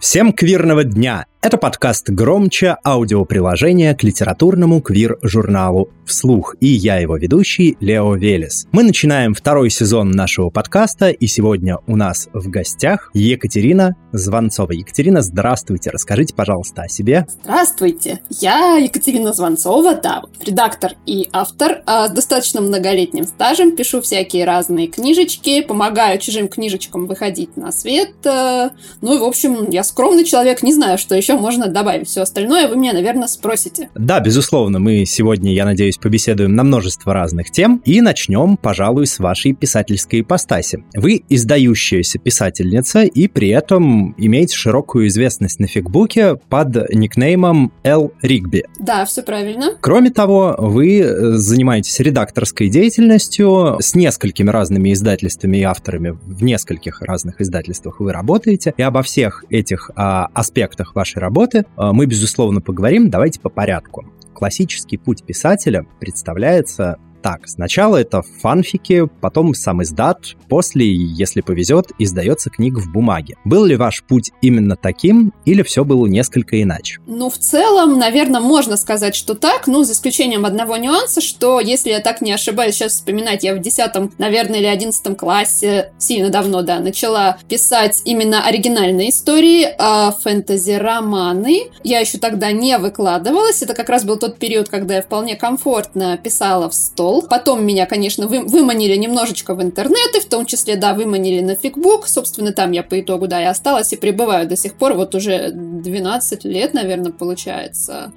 Всем квирного дня! Это подкаст «Громче» аудиоприложение к литературному квир-журналу «Вслух». И я его ведущий Лео Велес. Мы начинаем второй сезон нашего подкаста, и сегодня у нас в гостях Екатерина Звонцова. Екатерина, здравствуйте. Расскажите, пожалуйста, о себе. Здравствуйте. Я Екатерина Звонцова, да, редактор и автор а с достаточно многолетним стажем. Пишу всякие разные книжечки, помогаю чужим книжечкам выходить на свет. Э, ну и, в общем, я скромный человек, не знаю, что еще можно добавить. Все остальное вы меня, наверное, спросите. Да, безусловно, мы сегодня, я надеюсь, побеседуем на множество разных тем и начнем, пожалуй, с вашей писательской ипостаси. Вы издающаяся писательница и при этом имеете широкую известность на фигбуке под никнеймом Л. Ригби. Да, все правильно. Кроме того, вы э, занимаетесь редакторской деятельностью с несколькими разными издательствами и авторами в нескольких разных издательствах вы работаете, и обо всех этих а, аспектах вашей работы, э, мы, безусловно, поговорим. Давайте по порядку. Классический путь писателя представляется так. Сначала это фанфики, потом сам издат, после, если повезет, издается книга в бумаге. Был ли ваш путь именно таким, или все было несколько иначе? Ну, в целом, наверное, можно сказать, что так, ну, за исключением одного нюанса, что, если я так не ошибаюсь, сейчас вспоминать, я в 10, наверное, или 11 классе, сильно давно, да, начала писать именно оригинальные истории, а фэнтези-романы я еще тогда не выкладывалась, это как раз был тот период, когда я вполне комфортно писала в 100 пошел. Потом меня, конечно, вы, выманили немножечко в интернет и, в том числе, да, выманили на фигбук. Собственно, там я по итогу, да, и осталась, и пребываю до сих пор. Вот уже 12 лет, наверное, получается.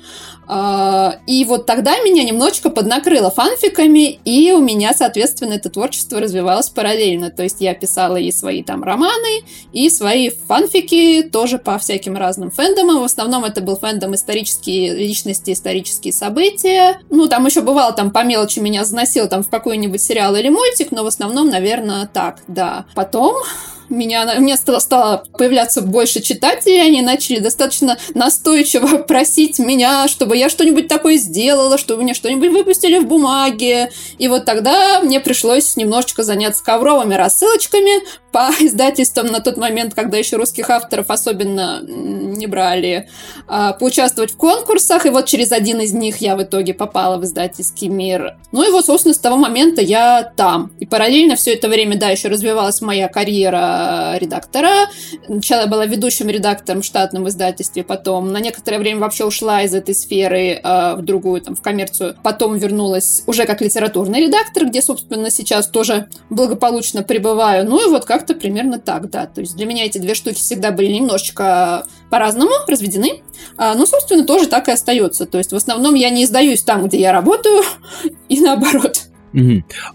А, и вот тогда меня немножечко поднакрыло фанфиками, и у меня, соответственно, это творчество развивалось параллельно. То есть я писала и свои там романы, и свои фанфики тоже по всяким разным фэндомам. В основном это был фэндом исторические личности, исторические события. Ну, там еще бывало, там по мелочи меня заносил там в какой-нибудь сериал или мультик, но в основном, наверное, так, да. Потом меня, мне стало, стало появляться больше читателей, они начали достаточно настойчиво просить меня, чтобы я что-нибудь такое сделала, чтобы мне что-нибудь выпустили в бумаге. И вот тогда мне пришлось немножечко заняться ковровыми рассылочками по издательствам на тот момент, когда еще русских авторов особенно не брали, а, поучаствовать в конкурсах. И вот через один из них я в итоге попала в издательский мир. Ну и вот, собственно, с того момента я там. И параллельно все это время, да, еще развивалась моя карьера редактора. Сначала была ведущим редактором в штатном издательстве, потом на некоторое время вообще ушла из этой сферы э, в другую, там, в коммерцию. Потом вернулась уже как литературный редактор, где, собственно, сейчас тоже благополучно пребываю. Ну и вот как-то примерно так, да. То есть для меня эти две штуки всегда были немножечко по-разному разведены. А, ну, собственно, тоже так и остается. То есть в основном я не издаюсь там, где я работаю, и наоборот.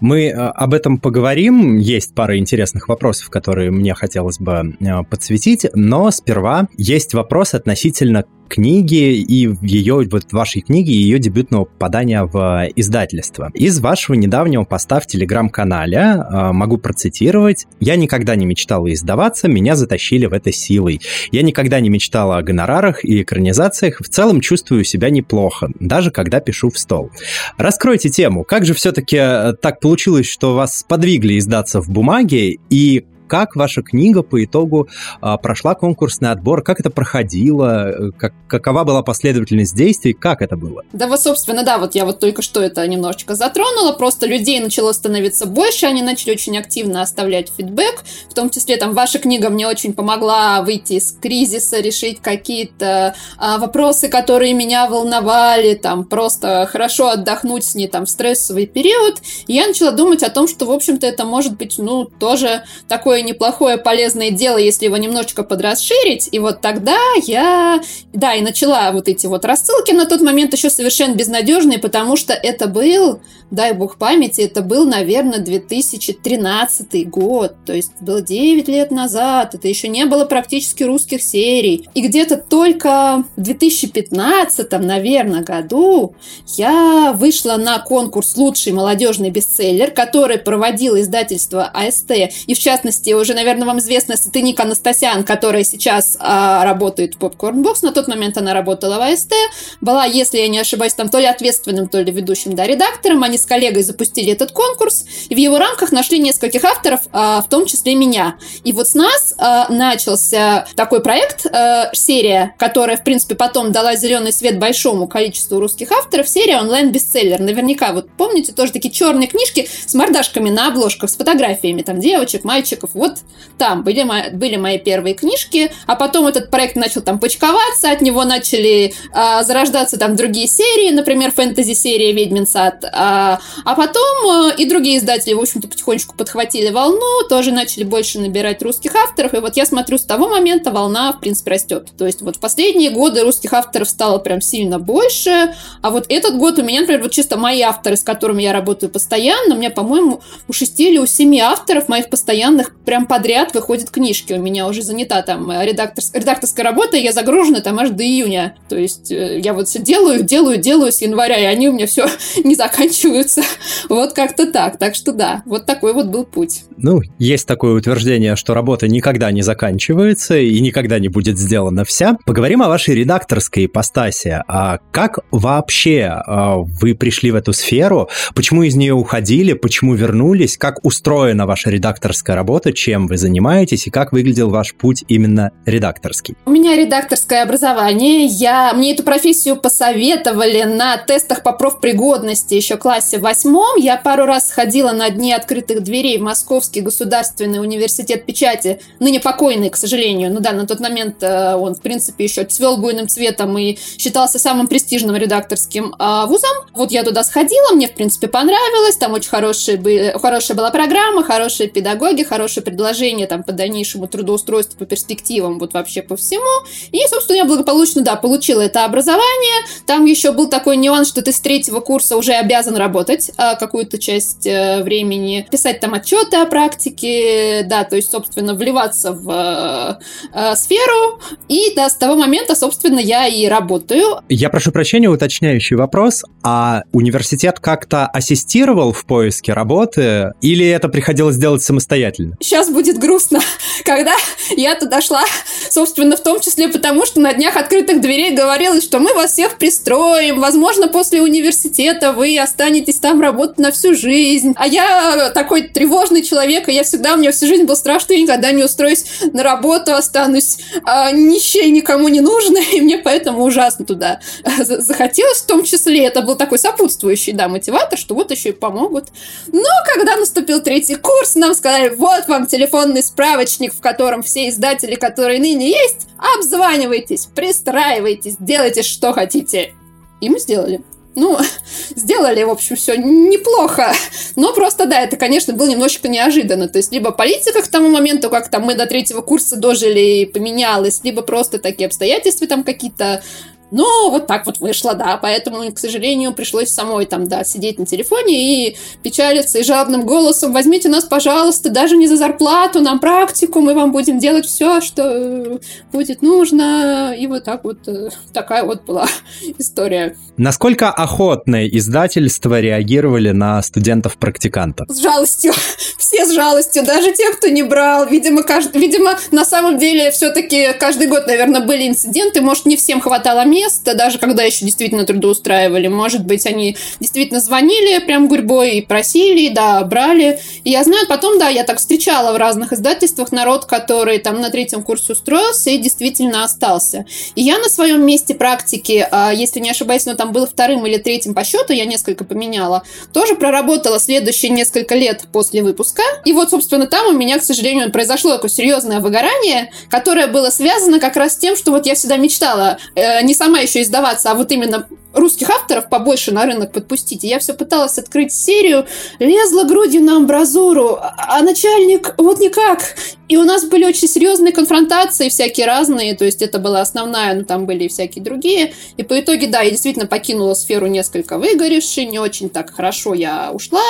Мы э, об этом поговорим. Есть пара интересных вопросов, которые мне хотелось бы э, подсветить, но сперва есть вопрос относительно книги и ее, вот вашей книги, ее дебютного попадания в издательство. Из вашего недавнего поста в телеграм-канале э, могу процитировать. «Я никогда не мечтала издаваться, меня затащили в это силой. Я никогда не мечтала о гонорарах и экранизациях, в целом чувствую себя неплохо, даже когда пишу в стол». Раскройте тему. Как же все-таки э, так получилось, что вас подвигли издаться в бумаге, и как ваша книга по итогу а, прошла конкурсный отбор, как это проходило, э, как, какова была последовательность действий, как это было? Да вот, собственно, да, вот я вот только что это немножечко затронула, просто людей начало становиться больше, они начали очень активно оставлять фидбэк, в том числе там ваша книга мне очень помогла выйти из кризиса, решить какие-то а, вопросы, которые меня волновали, там просто хорошо отдохнуть с ней там в стрессовый период, и я начала думать о том, что, в общем-то, это может быть, ну, тоже такое такое неплохое полезное дело, если его немножечко подрасширить. И вот тогда я, да, и начала вот эти вот рассылки на тот момент еще совершенно безнадежные, потому что это был, дай бог памяти, это был, наверное, 2013 год, то есть было 9 лет назад, это еще не было практически русских серий. И где-то только в 2015, наверное, году я вышла на конкурс «Лучший молодежный бестселлер», который проводил издательство АСТ, и в частности и уже, наверное, вам известна Сатыник Анастасян, которая сейчас а, работает в Popcorn Box. На тот момент она работала в АСТ. Была, если я не ошибаюсь, там то ли ответственным, то ли ведущим, да, редактором. Они с коллегой запустили этот конкурс, и в его рамках нашли нескольких авторов, а, в том числе меня. И вот с нас а, начался такой проект, а, серия, которая, в принципе, потом дала зеленый свет большому количеству русских авторов, серия онлайн-бестселлер. Наверняка, вот помните, тоже такие черные книжки с мордашками на обложках, с фотографиями там девочек, мальчиков. Вот там были мои, были мои первые книжки, а потом этот проект начал там почковаться, от него начали а, зарождаться там другие серии, например, фэнтези-серия «Ведьмин сад», а, а потом а, и другие издатели, в общем-то, потихонечку подхватили волну, тоже начали больше набирать русских авторов, и вот я смотрю, с того момента волна, в принципе, растет. То есть вот в последние годы русских авторов стало прям сильно больше, а вот этот год у меня, например, вот чисто мои авторы, с которыми я работаю постоянно, у меня, по-моему, у шести или у семи авторов моих постоянных прям подряд выходят книжки. У меня уже занята там редакторская, редакторская работа, и я загружена там аж до июня. То есть э, я вот все делаю, делаю, делаю с января, и они у меня все не заканчиваются. Вот как-то так. Так что да, вот такой вот был путь. Ну, есть такое утверждение, что работа никогда не заканчивается и никогда не будет сделана вся. Поговорим о вашей редакторской ипостаси. А как вообще а, вы пришли в эту сферу? Почему из нее уходили? Почему вернулись? Как устроена ваша редакторская работа? Чем вы занимаетесь? И как выглядел ваш путь именно редакторский? У меня редакторское образование. Я... Мне эту профессию посоветовали на тестах по профпригодности еще в классе восьмом. Я пару раз ходила на дни открытых дверей в Московский государственный университет печати, ныне покойный, к сожалению. Ну да, на тот момент э, он, в принципе, еще цвел буйным цветом и считался самым престижным редакторским а, вузом. Вот я туда сходила, мне, в принципе, понравилось. Там очень хорошие хорошая была программа, хорошие педагоги, хорошие предложения там по дальнейшему трудоустройству, по перспективам, вот вообще по всему. И, собственно, я благополучно, да, получила это образование. Там еще был такой нюанс, что ты с третьего курса уже обязан работать а, какую-то часть а, времени, писать там отчеты о практике, да, то есть, собственно, вливаться в а, а, сферу. И, да, с того момента, собственно, я и работаю. Я прошу прощения, уточняющий вопрос. А университет как-то ассистировал в поиске работы или это приходилось делать самостоятельно? Сейчас будет грустно, когда я туда шла, собственно, в том числе потому, что на днях открытых дверей говорилось, что мы вас всех пристроим, возможно, после университета вы останетесь там работать на всю жизнь. А я такой тревожный человек, и я всегда, у меня всю жизнь был страх, что я никогда не устроюсь на работу, останусь а, нищей, никому не нужной, и мне поэтому ужасно туда захотелось, в том числе, это был такой сопутствующий, да, мотиватор, что вот еще и помогут. Но когда наступил третий курс, нам сказали, вот вам телефонный справочник, в котором все издатели, которые ныне есть, обзванивайтесь, пристраивайтесь, делайте, что хотите. И мы сделали. Ну, сделали, в общем, все неплохо. Но просто, да, это, конечно, было немножечко неожиданно. То есть, либо политика к тому моменту, как там мы до третьего курса дожили и поменялась, либо просто такие обстоятельства там какие-то но вот так вот вышло, да, поэтому, к сожалению, пришлось самой там, да, сидеть на телефоне и печалиться и жалобным голосом «возьмите нас, пожалуйста, даже не за зарплату, нам практику, мы вам будем делать все, что будет нужно». И вот так вот э, такая вот была история. Насколько охотно издательства реагировали на студентов-практикантов? С жалостью. Все с жалостью, даже те, кто не брал. Видимо, кажд... Видимо на самом деле все-таки каждый год, наверное, были инциденты, может, не всем хватало места, место, даже когда еще действительно трудоустраивали. Может быть, они действительно звонили прям гурьбой и просили, да, брали. И я знаю, потом, да, я так встречала в разных издательствах народ, который там на третьем курсе устроился и действительно остался. И я на своем месте практики, а, если не ошибаюсь, но там был вторым или третьим по счету, я несколько поменяла, тоже проработала следующие несколько лет после выпуска. И вот, собственно, там у меня, к сожалению, произошло такое серьезное выгорание, которое было связано как раз с тем, что вот я всегда мечтала э, не сам сама еще издаваться, а вот именно русских авторов побольше на рынок подпустить. Я все пыталась открыть серию, лезла грудью на амбразуру, а, а начальник вот никак. И у нас были очень серьезные конфронтации, всякие разные, то есть это была основная, но там были и всякие другие. И по итоге, да, я действительно покинула сферу несколько выгоревшей, не очень так хорошо я ушла,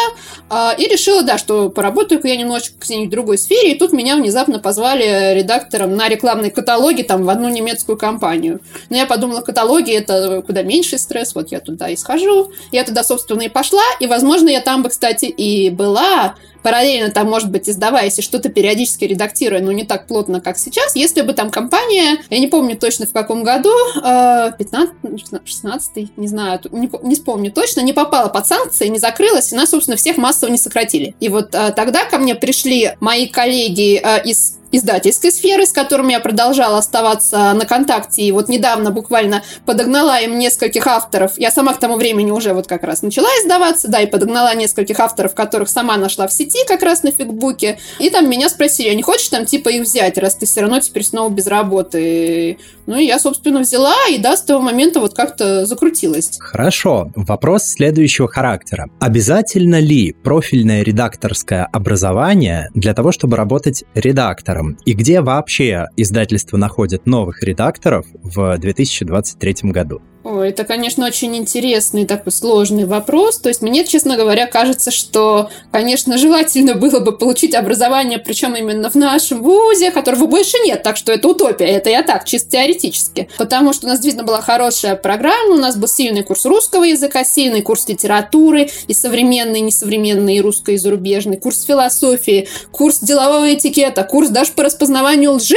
э, и решила, да, что поработаю-ка я немножечко в другой сфере, и тут меня внезапно позвали редактором на рекламные каталоги там в одну немецкую компанию. Но я подумала, каталоги это куда меньший стресс, вот я туда и схожу. Я туда, собственно, и пошла, и, возможно, я там бы, кстати, и была, параллельно там, может быть, издаваясь и что-то периодически редактируя, но не так плотно, как сейчас, если бы там компания, я не помню точно в каком году, 15, э, 16, не знаю, не, вспомню точно, не попала под санкции, не закрылась, и нас, собственно, всех массово не сократили. И вот э, тогда ко мне пришли мои коллеги э, из издательской сферы, с которыми я продолжала оставаться на контакте. И вот недавно буквально подогнала им нескольких авторов. Я сама к тому времени уже вот как раз начала издаваться, да, и подогнала нескольких авторов, которых сама нашла в сети как раз на фигбуке. И там меня спросили, а не хочешь там типа их взять, раз ты все равно теперь снова без работы? Ну и я, собственно, взяла, и да, с того момента вот как-то закрутилась. Хорошо. Вопрос следующего характера. Обязательно ли профильное редакторское образование для того, чтобы работать редактором? И где вообще издательство находит новых редакторов в 2023 году? Ой, это, конечно, очень интересный такой сложный вопрос. То есть мне, честно говоря, кажется, что, конечно, желательно было бы получить образование, причем именно в нашем вузе, которого больше нет, так что это утопия. Это я так, чисто теоретически. Потому что у нас действительно была хорошая программа, у нас был сильный курс русского языка, сильный курс литературы, и современный, и несовременный, и русско- и зарубежный, курс философии, курс делового этикета, курс даже по распознаванию лжи.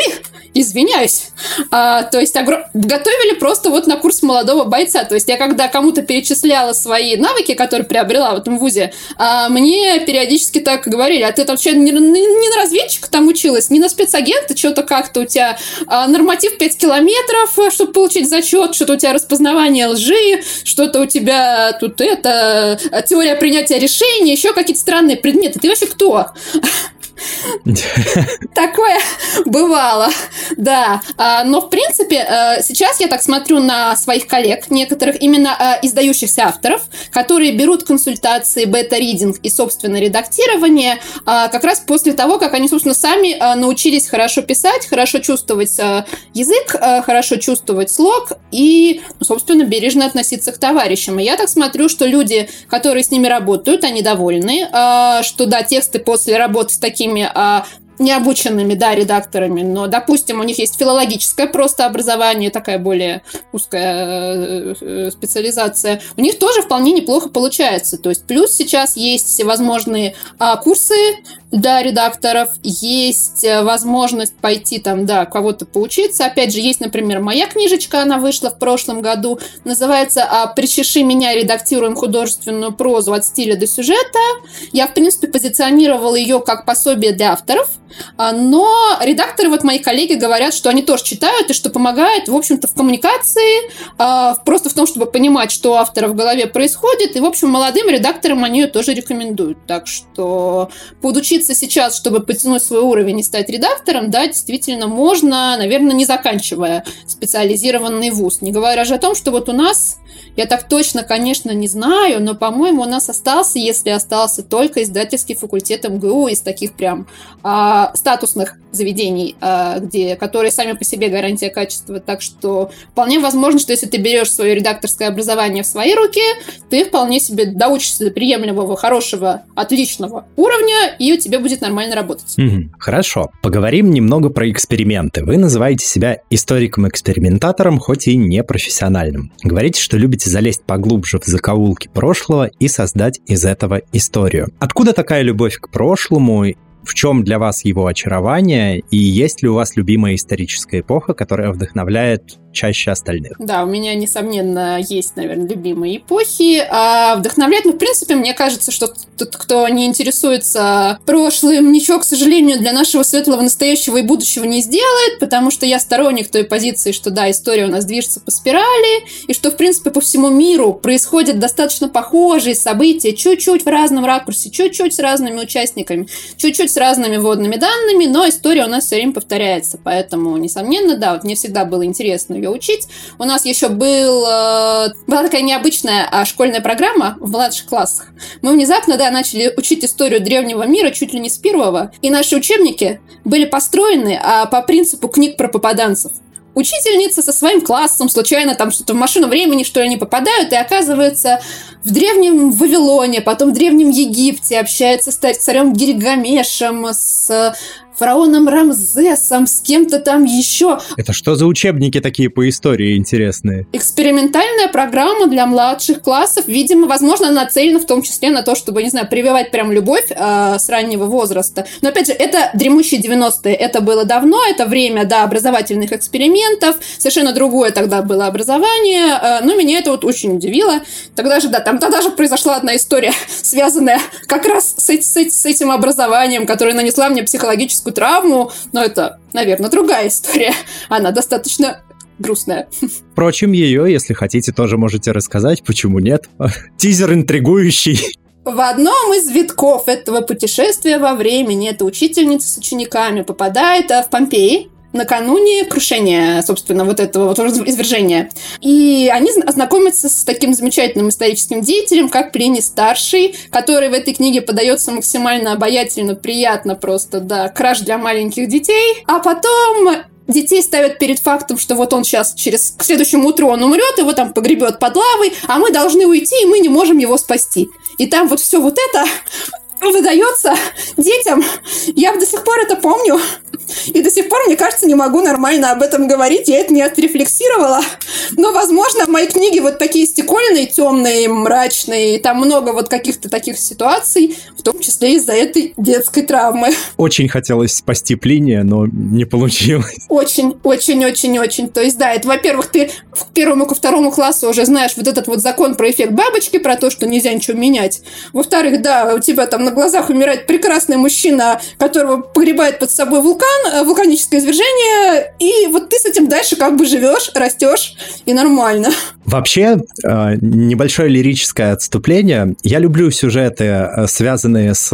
Извиняюсь. А, то есть огр... готовили просто вот на курс молодого бойца. То есть я когда кому-то перечисляла свои навыки, которые приобрела в этом вузе, а, мне периодически так говорили, а ты что, не, не, на разведчика там училась, не на спецагента, что-то как-то у тебя а, норматив 5 километров, чтобы получить зачет, что-то у тебя распознавание лжи, что-то у тебя тут это, теория принятия решений, еще какие-то странные предметы. Ты вообще кто? Такое бывало, да. А, но, в принципе, э, сейчас я так смотрю на своих коллег, некоторых именно э, издающихся авторов, которые берут консультации, бета-ридинг и, собственно, редактирование а, как раз после того, как они, собственно, сами э, научились хорошо писать, хорошо чувствовать язык, хорошо чувствовать слог и, ну, собственно, бережно относиться к товарищам. И я так смотрю, что люди, которые с ними работают, они довольны, что, да, тексты после работы с такими а, необученными, да, редакторами, но, допустим, у них есть филологическое просто образование, такая более узкая э, специализация, у них тоже вполне неплохо получается. То есть плюс сейчас есть всевозможные а, курсы для редакторов, есть э, возможность пойти там, да, кого-то поучиться. Опять же, есть, например, моя книжечка, она вышла в прошлом году, называется а, «Причеши меня, редактируем художественную прозу от стиля до сюжета». Я, в принципе, позиционировала ее как пособие для авторов, но редакторы, вот мои коллеги говорят, что они тоже читают и что помогает, в общем-то, в коммуникации, а, просто в том, чтобы понимать, что у автора в голове происходит. И, в общем, молодым редакторам они ее тоже рекомендуют. Так что поучиться сейчас, чтобы потянуть свой уровень и стать редактором, да, действительно можно, наверное, не заканчивая специализированный вуз. Не говоря же о том, что вот у нас я так точно, конечно, не знаю, но, по-моему, у нас остался, если остался, только издательский факультет МГУ из таких прям а, статусных заведений, а, где, которые сами по себе гарантия качества. Так что вполне возможно, что если ты берешь свое редакторское образование в свои руки, ты вполне себе доучишься до приемлемого, хорошего, отличного уровня, и у тебя будет нормально работать. Mm-hmm. Хорошо. Поговорим немного про эксперименты. Вы называете себя историком-экспериментатором, хоть и не профессиональным. Говорите, что любите залезть поглубже в закоулки прошлого и создать из этого историю. Откуда такая любовь к прошлому в чем для вас его очарование и есть ли у вас любимая историческая эпоха, которая вдохновляет чаще остальных. Да, у меня, несомненно, есть, наверное, любимые эпохи. А вдохновлять, ну, в принципе, мне кажется, что тот, кто не интересуется прошлым, ничего, к сожалению, для нашего светлого настоящего и будущего не сделает, потому что я сторонник той позиции, что, да, история у нас движется по спирали, и что, в принципе, по всему миру происходят достаточно похожие события, чуть-чуть в разном ракурсе, чуть-чуть с разными участниками, чуть-чуть с разными водными данными, но история у нас все время повторяется, поэтому, несомненно, да, вот мне всегда было интересно ее учить. У нас еще был, э, была такая необычная а, школьная программа в младших классах. Мы внезапно, да, начали учить историю древнего мира чуть ли не с первого, и наши учебники были построены а, по принципу книг про попаданцев учительница со своим классом случайно там что-то в машину времени, что ли, не попадают, и оказывается в древнем Вавилоне, потом в древнем Египте общается с царем Гильгамешем, с фараоном Рамзесом, с кем-то там еще. Это что за учебники такие по истории интересные? Экспериментальная программа для младших классов. Видимо, возможно, нацелена в том числе на то, чтобы, не знаю, прививать прям любовь э, с раннего возраста. Но, опять же, это дремущие 90-е. Это было давно, это время, да, образовательных экспериментов. Совершенно другое тогда было образование. Э, но меня это вот очень удивило. Тогда же, да, там тогда же произошла одна история, связанная как раз с, с, с этим образованием, которое нанесла мне психологическую травму. Но это, наверное, другая история. Она достаточно грустная. Впрочем, ее, если хотите, тоже можете рассказать, почему нет. Тизер интригующий. В одном из витков этого путешествия во времени эта учительница с учениками попадает в Помпеи, накануне крушения, собственно, вот этого вот извержения. И они ознакомятся с таким замечательным историческим деятелем, как Плиний Старший, который в этой книге подается максимально обаятельно, приятно просто, да, краш для маленьких детей. А потом детей ставят перед фактом, что вот он сейчас через к следующему утру он умрет, его там погребет под лавой, а мы должны уйти, и мы не можем его спасти. И там вот все вот это выдается детям. Я до сих пор это помню. И до сих пор, мне кажется, не могу нормально об этом говорить. Я это не отрефлексировала. Но, возможно, мои книги вот такие стекольные, темные, мрачные. Там много вот каких-то таких ситуаций, в том числе из-за этой детской травмы. Очень хотелось спасти Плиния, но не получилось. Очень, очень, очень, очень. То есть, да, это, во-первых, ты к первому, ко второму классу уже знаешь вот этот вот закон про эффект бабочки, про то, что нельзя ничего менять. Во-вторых, да, у тебя там глазах умирает прекрасный мужчина, которого погребает под собой вулкан, э, вулканическое извержение, и вот ты с этим дальше как бы живешь, растешь, и нормально. Вообще, э, небольшое лирическое отступление. Я люблю сюжеты, э, связанные с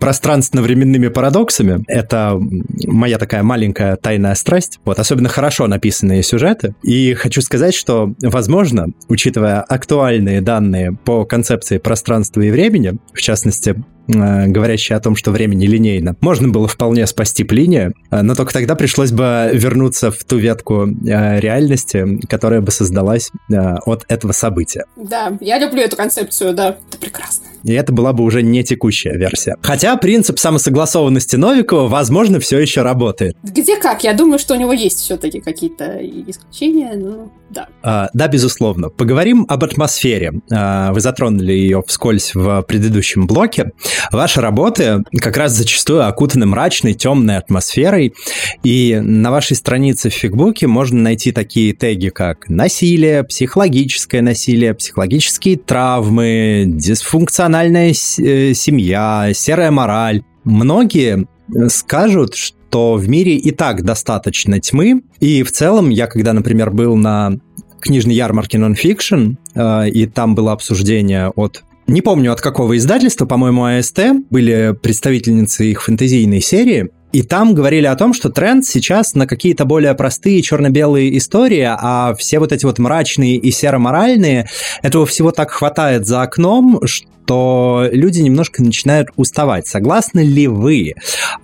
пространственно-временными парадоксами. Это моя такая маленькая тайная страсть. Вот, особенно хорошо написанные сюжеты. И хочу сказать, что, возможно, учитывая актуальные данные по концепции пространства и времени, в частности, Э, говорящие о том, что время нелинейно. Можно было вполне спасти Плиния, э, но только тогда пришлось бы вернуться в ту ветку э, реальности, которая бы создалась от этого события. Да, я люблю эту концепцию, да, это прекрасно. И это была бы уже не текущая версия. Хотя принцип самосогласованности Новикова, возможно, все еще работает. Где как? Я думаю, что у него есть все-таки какие-то исключения, но да. А, да, безусловно. Поговорим об атмосфере. А, вы затронули ее вскользь в предыдущем блоке. Ваши работы как раз зачастую окутаны мрачной, темной атмосферой, и на вашей странице в Фигбуке можно найти такие теги, как насилие, психологическое насилие, психологические травмы, дисфункциональная э, семья, серая мораль. Многие скажут, что в мире и так достаточно тьмы, и в целом я, когда, например, был на книжной ярмарке Nonfiction, э, и там было обсуждение от не помню от какого издательства, по-моему, АСТ, были представительницы их фэнтезийной серии, и там говорили о том, что тренд сейчас на какие-то более простые черно-белые истории, а все вот эти вот мрачные и серо-моральные, этого всего так хватает за окном, что то люди немножко начинают уставать. Согласны ли вы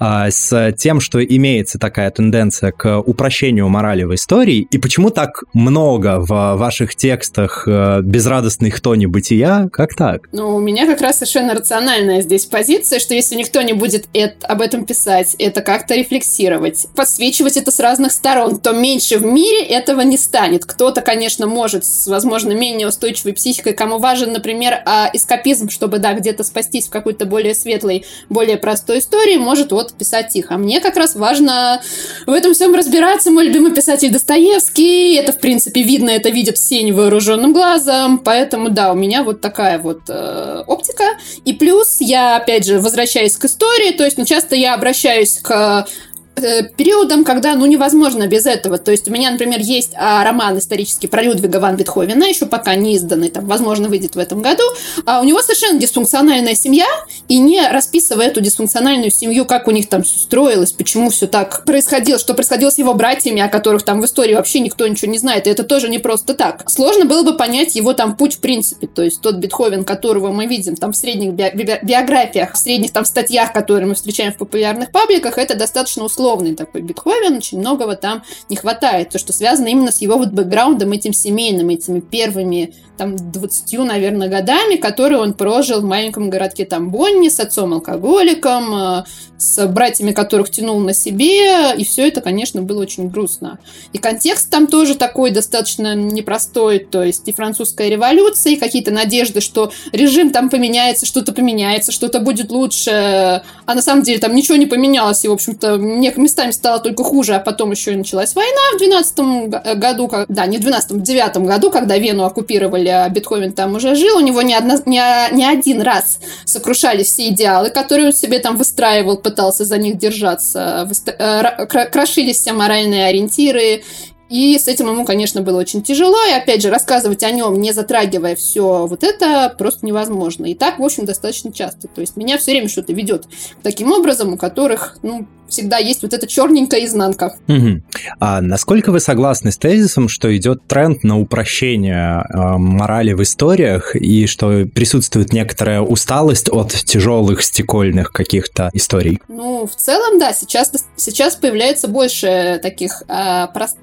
э, с тем, что имеется такая тенденция к упрощению морали в истории, и почему так много в ваших текстах э, безрадостных тони бытия? Как так? Ну, у меня как раз совершенно рациональная здесь позиция, что если никто не будет это, об этом писать, это как-то рефлексировать, подсвечивать это с разных сторон, то меньше в мире этого не станет. Кто-то, конечно, может с, возможно, менее устойчивой психикой, кому важен, например, а, эскапизм, чтобы, да, где-то спастись в какой-то более светлой, более простой истории, может вот писать их. А мне как раз важно в этом всем разбираться. Мой любимый писатель Достоевский, это, в принципе, видно, это видят все невооруженным глазом, поэтому, да, у меня вот такая вот э, оптика. И плюс я, опять же, возвращаюсь к истории, то есть, ну, часто я обращаюсь к периодом, когда, ну, невозможно без этого. То есть у меня, например, есть а, роман исторический про Людвига ван Бетховена, еще пока не изданный, там, возможно, выйдет в этом году. А у него совершенно дисфункциональная семья, и не расписывая эту дисфункциональную семью, как у них там все строилось, почему все так происходило, что происходило с его братьями, о которых там в истории вообще никто ничего не знает, и это тоже не просто так. Сложно было бы понять его там путь в принципе, то есть тот Бетховен, которого мы видим там в средних би- би- биографиях, в средних там статьях, которые мы встречаем в популярных пабликах, это достаточно условно условный такой Бетховен, очень многого там не хватает. То, что связано именно с его вот бэкграундом этим семейным, этими первыми там 20, наверное, годами, которые он прожил в маленьком городке там Бонни с отцом-алкоголиком, э, с братьями, которых тянул на себе, и все это, конечно, было очень грустно. И контекст там тоже такой достаточно непростой, то есть и французская революция, и какие-то надежды, что режим там поменяется, что-то поменяется, что-то будет лучше, а на самом деле там ничего не поменялось, и, в общем-то, местами стало только хуже, а потом еще и началась война в 12 году, да, не в 12 в 9 году, когда Вену оккупировали, а Бетховен там уже жил, у него не, одно, не, не один раз сокрушались все идеалы, которые он себе там выстраивал, пытался за них держаться, э, крошились все моральные ориентиры, и с этим ему, конечно, было очень тяжело. И опять же, рассказывать о нем, не затрагивая все вот это, просто невозможно. И так, в общем, достаточно часто. То есть меня все время что-то ведет таким образом, у которых, ну, всегда есть вот эта черненькая изнанка. Угу. А насколько вы согласны с тезисом, что идет тренд на упрощение э, морали в историях и что присутствует некоторая усталость от тяжелых стекольных каких-то историй? Ну, в целом, да, сейчас, сейчас появляется больше таких, э, прост...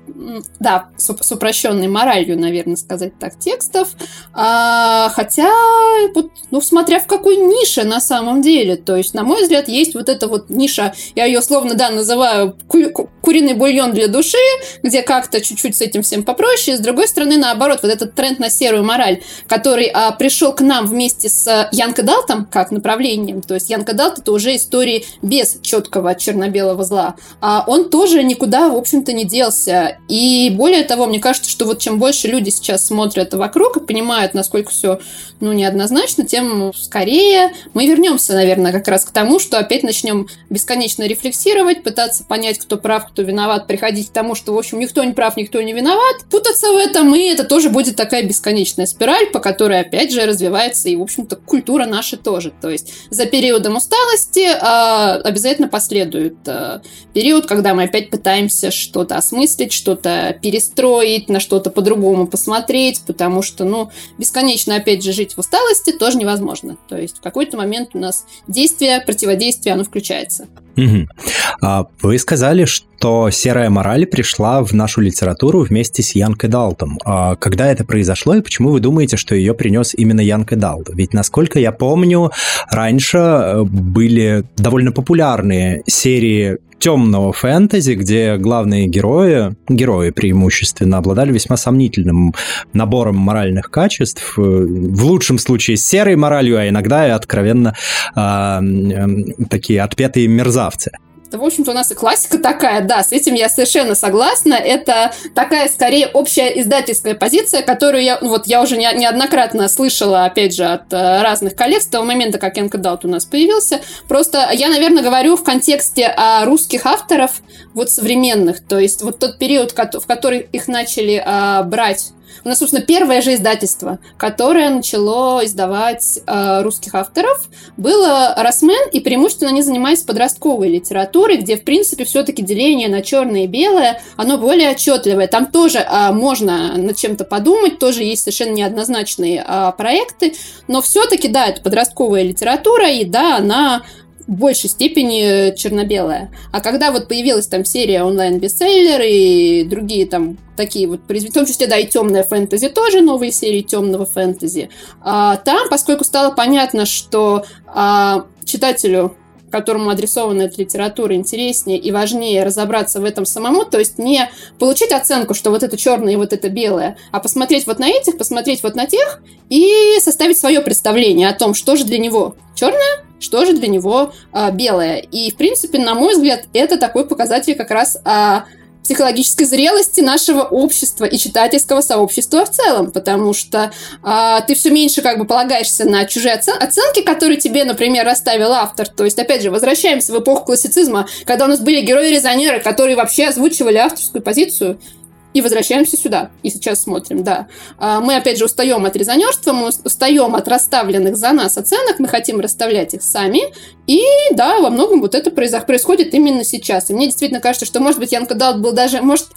да, с, упрощенной моралью, наверное, сказать так, текстов. А, хотя, вот, ну, смотря в какой нише на самом деле. То есть, на мой взгляд, есть вот эта вот ниша, я ее условно, да, называю ку- куриный бульон для души, где как-то чуть-чуть с этим всем попроще. С другой стороны, наоборот, вот этот тренд на серую мораль, который а, пришел к нам вместе с Янко Далтом как направлением. То есть Янко Далт это уже истории без четкого черно-белого зла. А он тоже никуда, в общем-то, не делся. И более того, мне кажется, что вот чем больше люди сейчас смотрят вокруг и понимают, насколько все ну, неоднозначно, тем скорее мы вернемся, наверное, как раз к тому, что опять начнем бесконечно рефлексировать пытаться понять, кто прав, кто виноват, приходить к тому, что, в общем, никто не прав, никто не виноват, путаться в этом, и это тоже будет такая бесконечная спираль, по которой, опять же, развивается и, в общем-то, культура наша тоже. То есть за периодом усталости а, обязательно последует а, период, когда мы опять пытаемся что-то осмыслить, что-то перестроить, на что-то по-другому посмотреть, потому что, ну, бесконечно, опять же, жить в усталости тоже невозможно. То есть в какой-то момент у нас действие, противодействие, оно включается. Угу. Вы сказали, что серая мораль пришла в нашу литературу вместе с Янкой Далтом. А когда это произошло и почему вы думаете, что ее принес именно Янка Далт? Ведь, насколько я помню, раньше э, были довольно популярные серии темного фэнтези, где главные герои, герои преимущественно, обладали весьма сомнительным набором моральных качеств, э, в лучшем случае с серой моралью, а иногда и откровенно э, такие отпетые мерзавцы. Это, в общем-то, у нас и классика такая, да, с этим я совершенно согласна. Это такая, скорее, общая издательская позиция, которую я, вот, я уже не, неоднократно слышала, опять же, от э, разных коллег с того момента, как Энка Далт у нас появился. Просто я, наверное, говорю в контексте о русских авторов, вот современных, то есть вот тот период, в который их начали а, брать у нас, собственно, первое же издательство, которое начало издавать э, русских авторов, было Росмен, и преимущественно они занимались подростковой литературой, где, в принципе, все-таки деление на черное и белое, оно более отчетливое. Там тоже э, можно над чем-то подумать, тоже есть совершенно неоднозначные э, проекты, но все-таки, да, это подростковая литература, и да, она в большей степени черно-белая. А когда вот появилась там серия онлайн-бестселлер и другие там такие вот произведения, в том числе, да, и темная фэнтези тоже, новые серии темного фэнтези, а, там, поскольку стало понятно, что а, читателю которому адресована эта литература, интереснее и важнее разобраться в этом самому, то есть не получить оценку, что вот это черное и вот это белое, а посмотреть вот на этих, посмотреть вот на тех и составить свое представление о том, что же для него черное, что же для него а, белое. И, в принципе, на мой взгляд, это такой показатель как раз а, психологической зрелости нашего общества и читательского сообщества в целом, потому что а, ты все меньше как бы полагаешься на чужие оцен- оценки, которые тебе, например, расставил автор. То есть, опять же, возвращаемся в эпоху классицизма, когда у нас были герои-резонеры, которые вообще озвучивали авторскую позицию, и возвращаемся сюда. И сейчас смотрим, да. А, мы, опять же, устаем от резонерства, мы устаем от расставленных за нас оценок, мы хотим расставлять их сами. И да, во многом вот это происходит именно сейчас. И мне действительно кажется, что, может быть, Янка Далт был даже, может,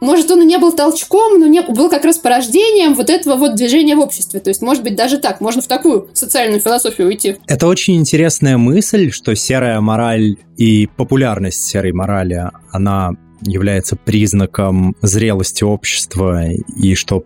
может, он и не был толчком, но не, был как раз порождением вот этого вот движения в обществе. То есть, может быть, даже так. Можно в такую социальную философию уйти. Это очень интересная мысль, что серая мораль и популярность серой морали, она является признаком зрелости общества, и что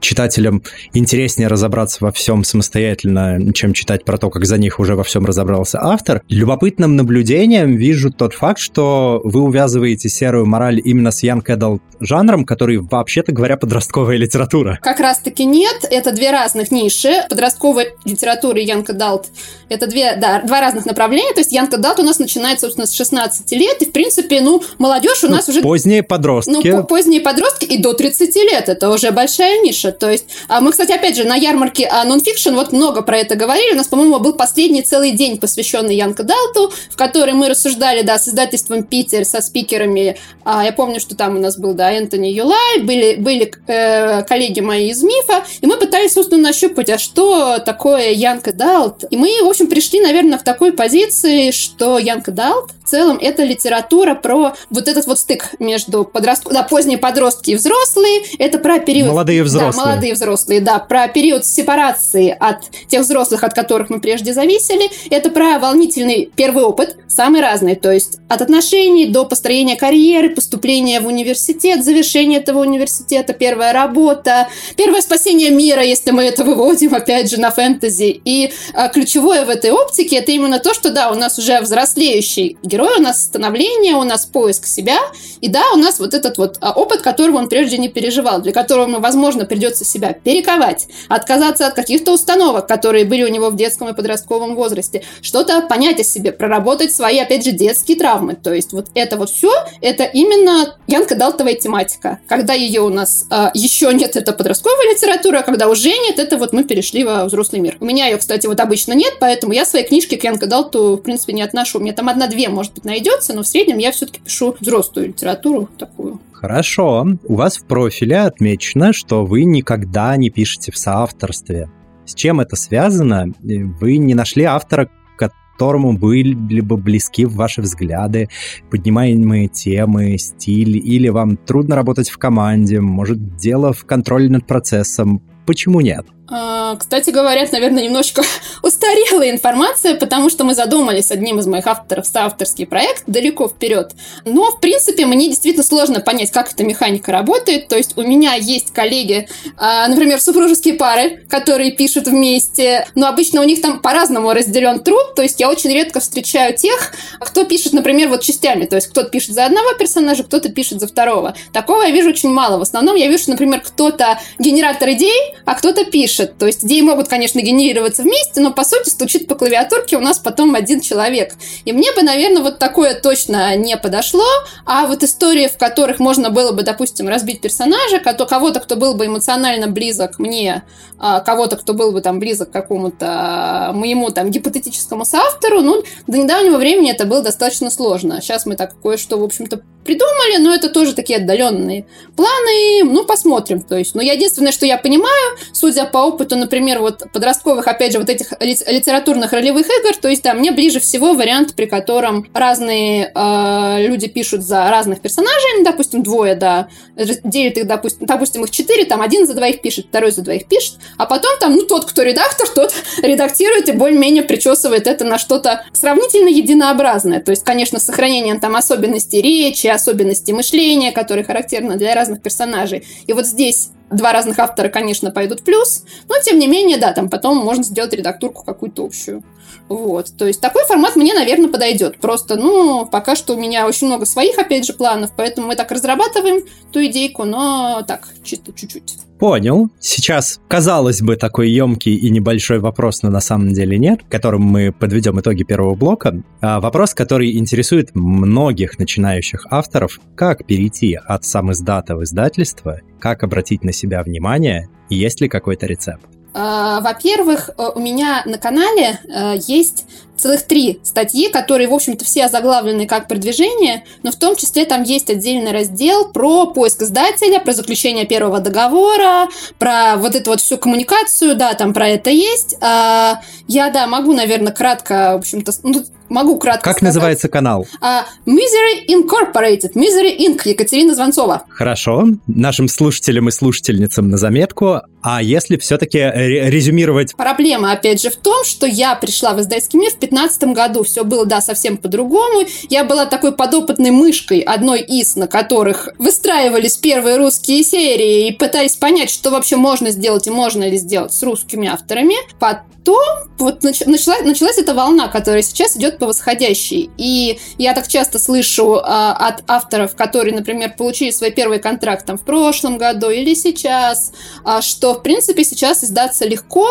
читателям интереснее разобраться во всем самостоятельно, чем читать про то, как за них уже во всем разобрался автор. Любопытным наблюдением вижу тот факт, что вы увязываете серую мораль именно с Young Adult жанром, который, вообще-то говоря, подростковая литература. Как раз-таки нет, это две разных ниши. Подростковая литература и Young Adult — это две, да, два разных направления. То есть Young Adult у нас начинается, собственно, с 16 лет, и, в принципе, ну, молодежь у ну, нас уже... Поздние подростки. Ну, поздние подростки и до 30 лет. Это уже большая ниша. То есть а мы, кстати, опять же, на ярмарке нонфикшн вот много про это говорили. У нас, по-моему, был последний целый день, посвященный Янка Далту, в который мы рассуждали, да, с издательством Питер, со спикерами. А, я помню, что там у нас был, да, Энтони Юлай, были, были э, коллеги мои из МИФа, и мы пытались, собственно, нащупать, а что такое Янка Далт. И мы, в общем, пришли, наверное, в такой позиции, что Янка Далт в целом это литература про вот этот вот стык между подростками, да, поздние подростки и взрослые, это про период... Молодые взрослые. Да, молодые взрослые, да, про период сепарации от тех взрослых, от которых мы прежде зависели, это про волнительный первый опыт, самый разный, то есть от отношений до построения карьеры, поступления в университет, завершения этого университета, первая работа, первое спасение мира, если мы это выводим, опять же, на фэнтези. И а, ключевое в этой оптике это именно то, что, да, у нас уже взрослеющий герой, у нас становление, у нас поиск себя, и да, у нас вот этот вот а, опыт, которого он прежде не переживал, для которого, мы, возможно, придется себя перековать, отказаться от каких-то установок, которые были у него в детском и подростковом возрасте, что-то понять о себе, проработать свои, опять же, детские травмы. То есть вот это вот все, это именно Янка Далтовая тематика. Когда ее у нас а, еще нет, это подростковая литература, а когда уже нет, это вот мы перешли во взрослый мир. У меня ее, кстати, вот обычно нет, поэтому я свои книжки к Янка Далту, в принципе, не отношу. У меня там одна-две, может быть, найдется, но в среднем я все-таки пишу взрослую литературу такую. Хорошо. У вас в профиле отмечено, что вы никогда не пишете в соавторстве. С чем это связано? Вы не нашли автора, которому были бы близки ваши взгляды, поднимаемые темы, стиль, или вам трудно работать в команде, может, дело в контроле над процессом. Почему нет? А, кстати говоря, наверное, немножечко устарелая информация, потому что мы задумались одним из моих авторов соавторский проект далеко вперед. Но, в принципе, мне действительно сложно понять, как эта механика работает. То есть у меня есть коллеги, а, например, супружеские пары, которые пишут вместе, но обычно у них там по-разному разделен труд. То есть я очень редко встречаю тех, кто пишет, например, вот частями. То есть кто-то пишет за одного персонажа, кто-то пишет за второго. Такого я вижу очень мало. В основном я вижу, например, кто-то генератор идей, а кто-то пишет пишет. То есть идеи могут, конечно, генерироваться вместе, но по сути стучит по клавиатурке у нас потом один человек. И мне бы, наверное, вот такое точно не подошло. А вот истории, в которых можно было бы, допустим, разбить персонажа, кого-то, кто был бы эмоционально близок мне, а, кого-то, кто был бы там близок к какому-то а, моему там гипотетическому соавтору, ну, до недавнего времени это было достаточно сложно. Сейчас мы так кое-что, в общем-то, придумали, но это тоже такие отдаленные планы, ну, посмотрим. То есть, но ну, единственное, что я понимаю, судя по опыту, например, вот подростковых, опять же, вот этих литературных ролевых игр, то есть, да, мне ближе всего вариант, при котором разные э, люди пишут за разных персонажей, ну, допустим, двое, да, делят их, допустим, допустим, их четыре, там один за двоих пишет, второй за двоих пишет, а потом там, ну, тот, кто редактор, тот редактирует и более-менее причесывает это на что-то сравнительно единообразное. То есть, конечно, с сохранением там особенностей речи, особенностей мышления, которые характерны для разных персонажей. И вот здесь два разных автора, конечно, пойдут в плюс, но тем не менее, да, там потом можно сделать редактурку какую-то общую. Вот, то есть такой формат мне, наверное, подойдет. Просто, ну, пока что у меня очень много своих, опять же, планов, поэтому мы так разрабатываем ту идейку, но так, чисто чуть-чуть. Понял. Сейчас, казалось бы, такой емкий и небольшой вопрос, но на самом деле нет, которым мы подведем итоги первого блока. А вопрос, который интересует многих начинающих авторов, как перейти от сам издата в издательство, как обратить на себя внимание, есть ли какой-то рецепт. А, во-первых, э, у меня на канале э, есть целых три статьи, которые, в общем-то, все озаглавлены как продвижение, но в том числе там есть отдельный раздел про поиск издателя, про заключение первого договора, про вот эту вот всю коммуникацию, да, там про это есть. А, я, да, могу, наверное, кратко, в общем-то, ну, Могу кратко Как сказать. называется канал? Uh, Misery Incorporated. Misery Inc. Екатерина Звонцова. Хорошо. Нашим слушателям и слушательницам на заметку. А если все-таки резюмировать... Проблема, опять же, в том, что я пришла в издательский мир в 2015 году. Все было, да, совсем по-другому. Я была такой подопытной мышкой, одной из, на которых выстраивались первые русские серии и пытались понять, что вообще можно сделать и можно ли сделать с русскими авторами. Потом вот началась, началась эта волна, которая сейчас идет по восходящей. И я так часто слышу а, от авторов, которые, например, получили свой первый контракт там в прошлом году или сейчас, а, что, в принципе, сейчас издаться легко.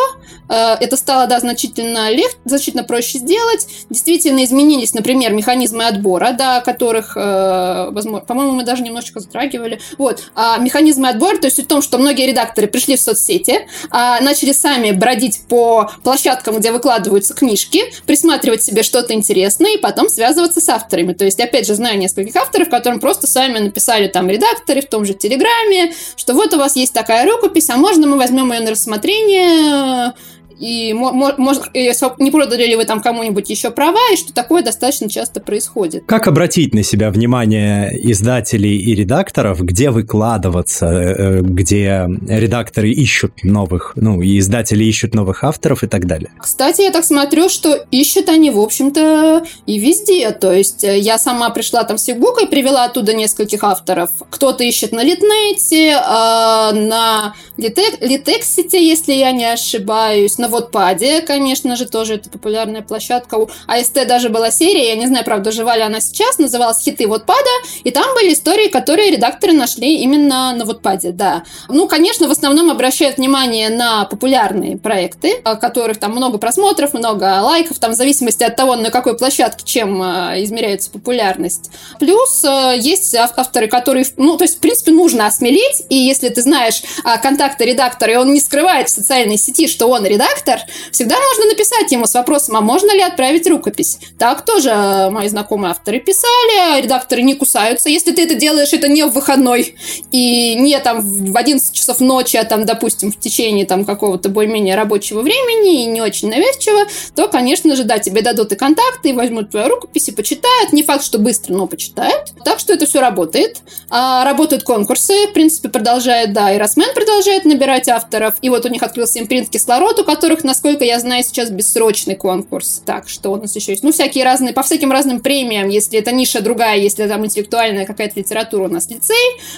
А, это стало, да, значительно легче, значительно проще сделать. Действительно изменились, например, механизмы отбора, да, которых, э, возможно, по-моему, мы даже немножечко затрагивали. Вот. А механизмы отбора, то есть в том, что многие редакторы пришли в соцсети, а, начали сами бродить по площадкам, где выкладываются книжки, присматривать себе что-то интересное и потом связываться с авторами. То есть, опять же, знаю нескольких авторов, которым просто сами написали там редакторы в том же Телеграме, что вот у вас есть такая рукопись, а можно мы возьмем ее на рассмотрение, и может, не продали ли вы там кому-нибудь еще права, и что такое достаточно часто происходит. Как обратить на себя внимание издателей и редакторов, где выкладываться, э, э, где редакторы ищут новых, ну, и издатели ищут новых авторов и так далее? Кстати, я так смотрю, что ищут они, в общем-то, и везде. То есть э, я сама пришла там с Ебука и привела оттуда нескольких авторов. Кто-то ищет на Литнете, на Литексите, если я не ошибаюсь, на Вотпаде, конечно же, тоже это популярная площадка. У АСТ даже была серия, я не знаю, правда, жива ли она сейчас, называлась «Хиты Вотпада», и там были истории, которые редакторы нашли именно на Вотпаде, да. Ну, конечно, в основном обращают внимание на популярные проекты, которых там много просмотров, много лайков, там в зависимости от того, на какой площадке, чем э, измеряется популярность. Плюс э, есть авторы, которые, ну, то есть, в принципе, нужно осмелить, и если ты знаешь а, контакты редактора, и он не скрывает в социальной сети, что он редактор, редактор, всегда можно написать ему с вопросом, а можно ли отправить рукопись. Так тоже э, мои знакомые авторы писали, а редакторы не кусаются. Если ты это делаешь, это не в выходной и не там в 11 часов ночи, а там, допустим, в течение там какого-то более-менее рабочего времени и не очень навязчиво, то, конечно же, да, тебе дадут и контакты, и возьмут твою рукопись и почитают. Не факт, что быстро, но почитают. Так что это все работает. А, работают конкурсы, в принципе, продолжает, да, и Росмен продолжает набирать авторов. И вот у них открылся импринт «Кислород», у которых, насколько я знаю, сейчас бессрочный конкурс. Так, что у нас еще есть? Ну, всякие разные, по всяким разным премиям, если это ниша другая, если там интеллектуальная какая-то литература у нас лицей.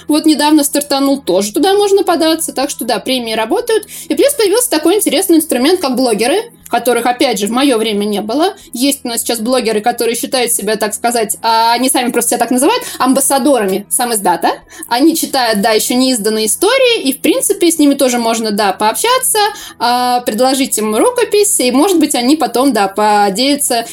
Вот недавно стартанул, тоже туда можно податься. Так что, да, премии работают. И плюс появился такой интересный инструмент, как блогеры, которых, опять же, в мое время не было. Есть у нас сейчас блогеры, которые считают себя, так сказать, а они сами просто себя так называют, амбассадорами сам издата. Они читают, да, еще не изданные истории, и, в принципе, с ними тоже можно, да, пообщаться, а, предложить им рукопись, и, может быть, они потом, да, поделятся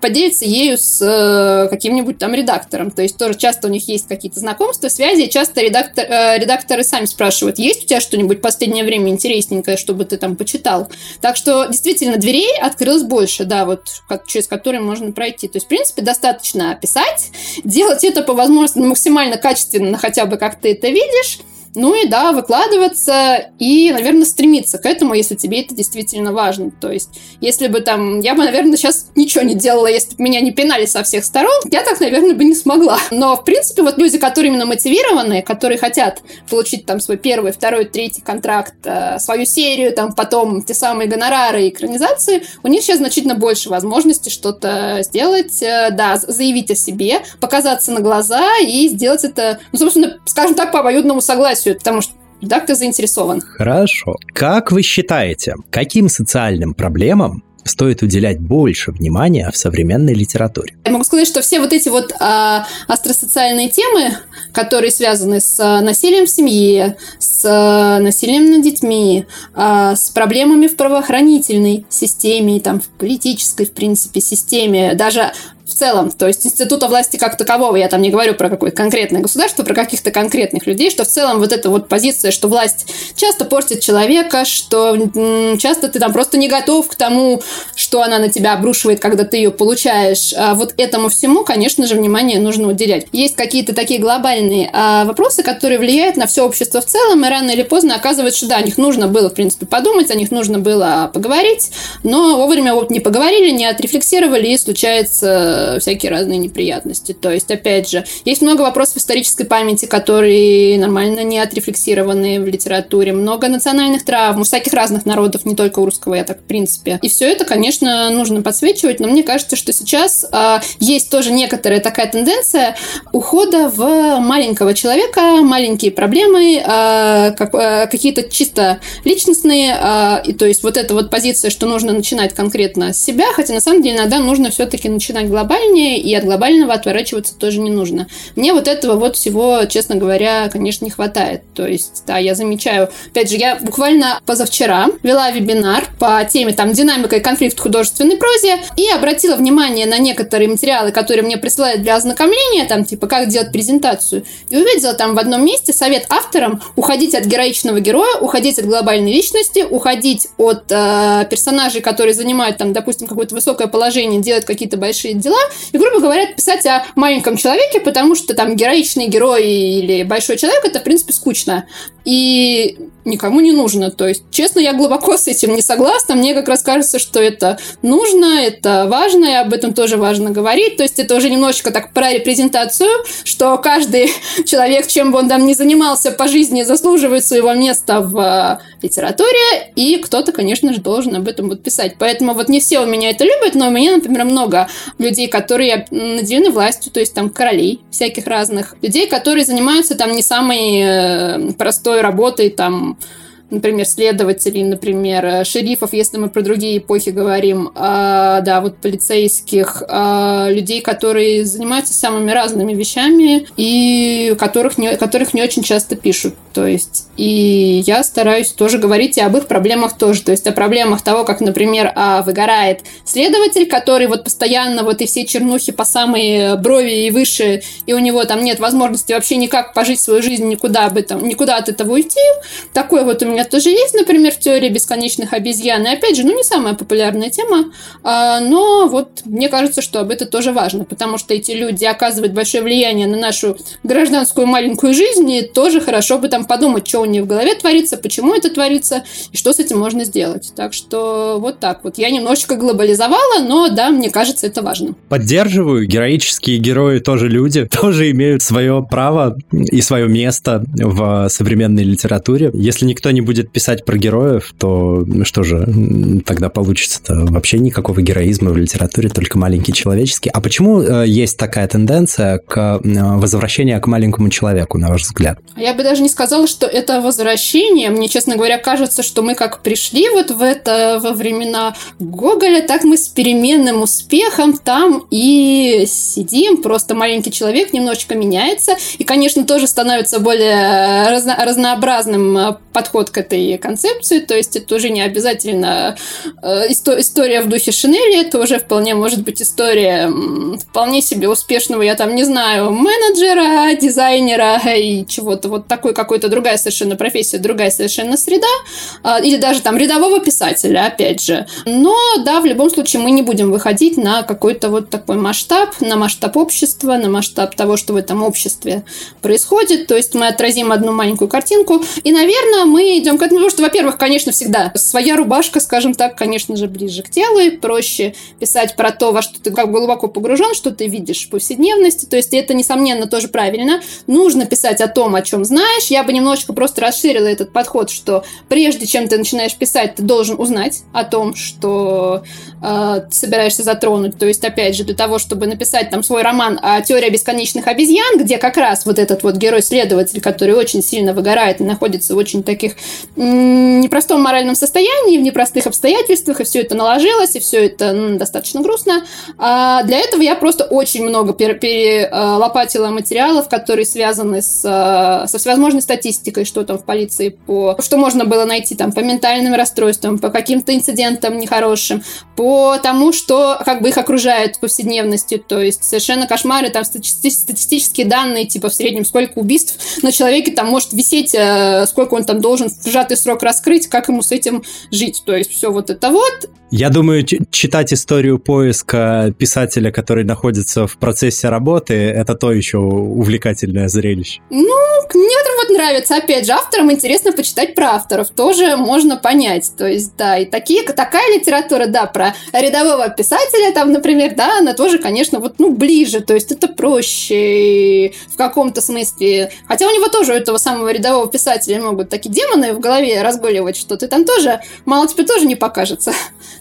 поделиться ею с э, каким-нибудь там редактором. То есть тоже часто у них есть какие-то знакомства, связи, и часто редактор, э, редакторы сами спрашивают, есть у тебя что-нибудь в последнее время интересненькое, чтобы ты там почитал. Так что действительно дверей открылось больше, да, вот как, через которые можно пройти. То есть, в принципе, достаточно писать, делать это по возможности максимально качественно, хотя бы как ты это видишь, ну и да, выкладываться и, наверное, стремиться к этому, если тебе это действительно важно. То есть, если бы там... Я бы, наверное, сейчас ничего не делала, если бы меня не пинали со всех сторон, я так, наверное, бы не смогла. Но, в принципе, вот люди, которые именно мотивированные, которые хотят получить там свой первый, второй, третий контракт, э, свою серию, там потом те самые гонорары и экранизации, у них сейчас значительно больше возможностей что-то сделать, э, да, заявить о себе, показаться на глаза и сделать это, ну, собственно, скажем так, по обоюдному согласию все это, потому что редактор заинтересован. Хорошо. Как вы считаете, каким социальным проблемам стоит уделять больше внимания в современной литературе. Я могу сказать, что все вот эти вот а, астросоциальные темы, которые связаны с а, насилием в семье, с а, насилием над детьми, а, с проблемами в правоохранительной системе, там, в политической, в принципе, системе, даже в целом, то есть института власти как такового, я там не говорю про какое-то конкретное государство, про каких-то конкретных людей, что в целом вот эта вот позиция, что власть часто портит человека, что часто ты там просто не готов к тому, что она на тебя обрушивает, когда ты ее получаешь. А вот этому всему, конечно же, внимание нужно уделять. Есть какие-то такие глобальные а, вопросы, которые влияют на все общество в целом, и рано или поздно оказывается, что да, о них нужно было, в принципе, подумать, о них нужно было поговорить, но вовремя вот не поговорили, не отрефлексировали, и случаются всякие разные неприятности. То есть, опять же, есть много вопросов исторической памяти, которые нормально не отрефлексированы в литературе, много национальных травм у всяких разных народов, не только у русского, я так в принципе. И все это, конечно, нужно подсвечивать, но мне кажется, что сейчас э, есть тоже некоторая такая тенденция ухода в маленького человека, маленькие проблемы, э, как, э, какие-то чисто личностные, э, и то есть вот эта вот позиция, что нужно начинать конкретно с себя, хотя на самом деле иногда нужно все-таки начинать глобальнее, и от глобального отворачиваться тоже не нужно. Мне вот этого вот всего, честно говоря, конечно, не хватает. То есть, да, я замечаю, опять же, я буквально позавчера вела вебинар по теме там динамика и конфликт в художественной прозе и обратила внимание на некоторые материалы, которые мне присылают для ознакомления, там типа как делать презентацию. И увидела там в одном месте совет авторам уходить от героичного героя, уходить от глобальной личности, уходить от э, персонажей, которые занимают там, допустим, какое-то высокое положение, делают какие-то большие дела, и, грубо говоря, писать о маленьком человеке, потому что там героичный герой или большой человек это, в принципе, скучно. И никому не нужно. То есть, честно, я глубоко с этим не согласна. Мне как раз кажется, что это нужно, это важно, и об этом тоже важно говорить. То есть, это уже немножечко так про репрезентацию, что каждый человек, чем бы он там ни занимался по жизни, заслуживает своего места в литературе, и кто-то, конечно же, должен об этом вот писать. Поэтому вот не все у меня это любят, но у меня, например, много людей, которые наделены властью, то есть там королей всяких разных, людей, которые занимаются там не самой э, простой работой, там например, следователей, например, э, шерифов, если мы про другие эпохи говорим, а, да, вот полицейских, а, людей, которые занимаются самыми разными вещами и которых не, которых не очень часто пишут. То есть, и я стараюсь тоже говорить и об их проблемах тоже. То есть, о проблемах того, как, например, а, выгорает следователь, который вот постоянно вот и все чернухи по самые брови и выше, и у него там нет возможности вообще никак пожить свою жизнь, никуда об этом, никуда от этого уйти. Такой вот у меня тоже есть, например, в теории бесконечных обезьян. И опять же, ну, не самая популярная тема, а, но вот мне кажется, что об этом тоже важно, потому что эти люди оказывают большое влияние на нашу гражданскую маленькую жизнь, и тоже хорошо бы там подумать, что у них в голове творится, почему это творится, и что с этим можно сделать. Так что вот так вот. Я немножечко глобализовала, но да, мне кажется, это важно. Поддерживаю. Героические герои тоже люди, тоже имеют свое право и свое место в современной литературе. Если никто не будет писать про героев, то ну что же, тогда получится-то вообще никакого героизма в литературе, только маленький человеческий. А почему э, есть такая тенденция к э, возвращению к маленькому человеку, на ваш взгляд? Я бы даже не сказала, что это возвращение. Мне, честно говоря, кажется, что мы как пришли вот в это во времена Гоголя, так мы с переменным успехом там и сидим. Просто маленький человек немножечко меняется. И, конечно, тоже становится более разно разнообразным э, подход к этой концепции, то есть это уже не обязательно э, история в духе Шинели, это уже вполне может быть история вполне себе успешного, я там не знаю, менеджера, дизайнера и чего-то вот такой какой-то другая совершенно профессия, другая совершенно среда, э, или даже там рядового писателя, опять же. Но да, в любом случае мы не будем выходить на какой-то вот такой масштаб, на масштаб общества, на масштаб того, что в этом обществе происходит, то есть мы отразим одну маленькую картинку, и, наверное, мы идем к этому, потому что, во-первых, конечно, всегда своя рубашка, скажем так, конечно же, ближе к телу, и проще писать про то, во что ты как глубоко погружен, что ты видишь в повседневности, то есть это, несомненно, тоже правильно. Нужно писать о том, о чем знаешь. Я бы немножечко просто расширила этот подход, что прежде чем ты начинаешь писать, ты должен узнать о том, что э, ты собираешься затронуть. То есть, опять же, для того, чтобы написать там свой роман о теории бесконечных обезьян, где как раз вот этот вот герой-следователь, который очень сильно выгорает и находится в очень таких непростом моральном состоянии, в непростых обстоятельствах, и все это наложилось, и все это ну, достаточно грустно. А для этого я просто очень много перелопатила материалов, которые связаны с, со всевозможной статистикой, что там в полиции по... Что можно было найти там по ментальным расстройствам, по каким-то инцидентам нехорошим, по тому, что как бы их окружает в повседневности, то есть совершенно кошмары, там статистические данные, типа в среднем сколько убийств на человеке там может висеть, э, сколько он там должен в сжатый срок раскрыть, как ему с этим жить. То есть все вот это вот. Я думаю, читать историю поиска писателя, который находится в процессе работы, это то еще увлекательное зрелище. Ну, мне вот нравится, опять же, авторам интересно почитать про авторов, тоже можно понять. То есть, да, и такие, такая литература, да, про рядового писателя, там, например, да, она тоже, конечно, вот, ну, ближе, то есть это проще в каком-то смысле. Хотя у него тоже, у этого самого рядового писателя могут такие демоны в голове разгуливать, что ты там тоже, мало тебе тоже не покажется.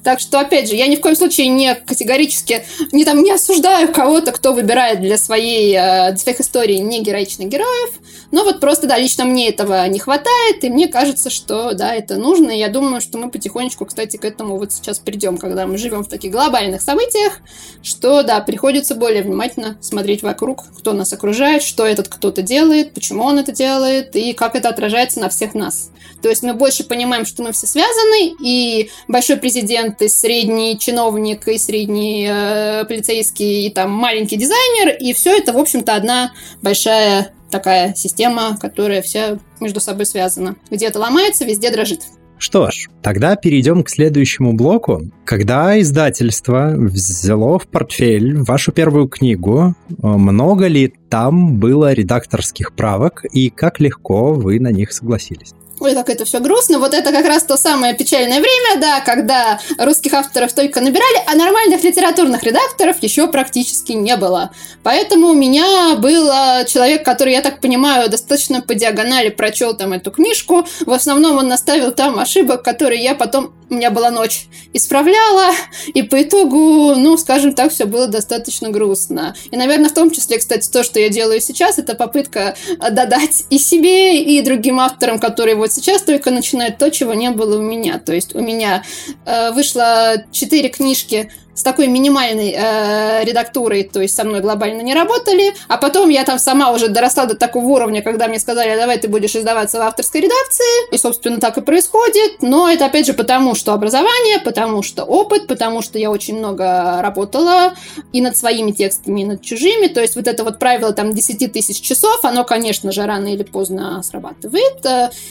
Так что, опять же, я ни в коем случае не категорически не, там, не осуждаю кого-то, кто выбирает для своей, э, для своих историй не героичных героев, но вот просто, да, лично мне этого не хватает, и мне кажется, что, да, это нужно, и я думаю, что мы потихонечку, кстати, к этому вот сейчас придем, когда мы живем в таких глобальных событиях, что, да, приходится более внимательно смотреть вокруг, кто нас окружает, что этот кто-то делает, почему он это делает, и как это отражается на всех нас. То есть мы больше понимаем, что мы все связаны, и большой президент, и средний чиновник, и средний э, полицейский, и там маленький дизайнер, и все это, в общем-то, одна большая такая система, которая вся между собой связана. Где-то ломается, везде дрожит. Что ж, тогда перейдем к следующему блоку. Когда издательство взяло в портфель вашу первую книгу, э, много ли там было редакторских правок и как легко вы на них согласились? Ой, как это все грустно. Вот это как раз то самое печальное время, да, когда русских авторов только набирали, а нормальных литературных редакторов еще практически не было. Поэтому у меня был человек, который, я так понимаю, достаточно по диагонали прочел там эту книжку. В основном он наставил там ошибок, которые я потом у меня была ночь, исправляла, и по итогу, ну, скажем так, все было достаточно грустно. И, наверное, в том числе, кстати, то, что я делаю сейчас, это попытка додать и себе, и другим авторам, которые вот сейчас только начинают то, чего не было у меня. То есть у меня э, вышло четыре книжки с такой минимальной э, редактурой, то есть со мной глобально не работали, а потом я там сама уже доросла до такого уровня, когда мне сказали, «А давай ты будешь издаваться в авторской редакции, и, собственно, так и происходит, но это, опять же, потому что образование, потому что опыт, потому что я очень много работала и над своими текстами, и над чужими, то есть вот это вот правило там 10 тысяч часов, оно, конечно же, рано или поздно срабатывает,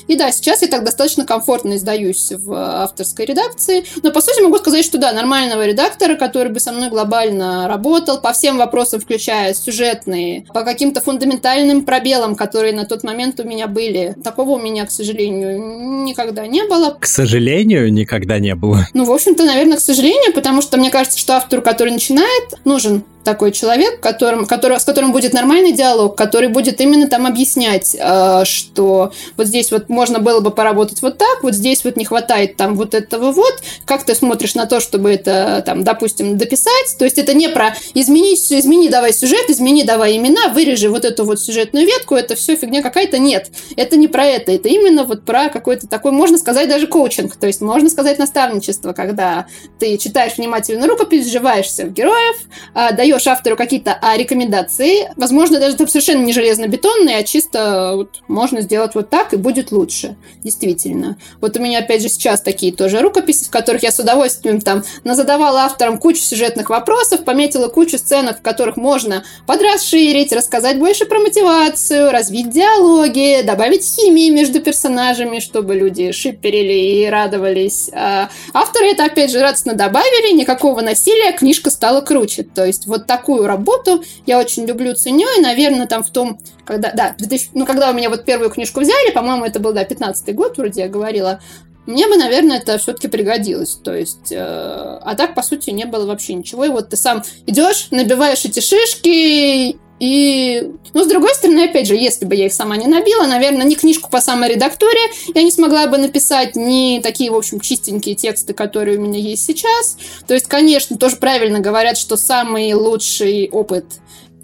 и да, сейчас я так достаточно комфортно издаюсь в авторской редакции, но, по сути, могу сказать, что да, нормального редактора редактора, который бы со мной глобально работал по всем вопросам, включая сюжетные, по каким-то фундаментальным пробелам, которые на тот момент у меня были. Такого у меня, к сожалению, никогда не было. К сожалению, никогда не было. Ну, в общем-то, наверное, к сожалению, потому что мне кажется, что автору, который начинает, нужен такой человек, которым, который, с которым будет нормальный диалог, который будет именно там объяснять, э, что вот здесь вот можно было бы поработать вот так, вот здесь вот не хватает там вот этого вот, как ты смотришь на то, чтобы это там, допустим, дописать, то есть это не про измени, измени давай сюжет, измени давай имена, вырежи вот эту вот сюжетную ветку, это все фигня какая-то, нет, это не про это, это именно вот про какой-то такой, можно сказать, даже коучинг, то есть можно сказать наставничество, когда ты читаешь внимательно рукопись, сживаешься в героев, э, даешь даешь автору какие-то а, рекомендации, возможно, даже там совершенно не железно-бетонные, а чисто вот, можно сделать вот так, и будет лучше. Действительно. Вот у меня, опять же, сейчас такие тоже рукописи, в которых я с удовольствием там назадавала авторам кучу сюжетных вопросов, пометила кучу сценок, в которых можно подрасширить, рассказать больше про мотивацию, развить диалоги, добавить химии между персонажами, чтобы люди шиперили и радовались. А авторы это, опять же, радостно добавили, никакого насилия, книжка стала круче. То есть вот такую работу я очень люблю, ценю, и, наверное, там в том, когда, да, 2000, ну, когда у меня вот первую книжку взяли, по-моему, это был, да, 15 год, вроде я говорила, мне бы, наверное, это все-таки пригодилось. То есть, э, а так, по сути, не было вообще ничего. И вот ты сам идешь, набиваешь эти шишки, и, ну, с другой стороны, опять же, если бы я их сама не набила, наверное, ни книжку по саморедактуре я не смогла бы написать, ни такие, в общем, чистенькие тексты, которые у меня есть сейчас. То есть, конечно, тоже правильно говорят, что самый лучший опыт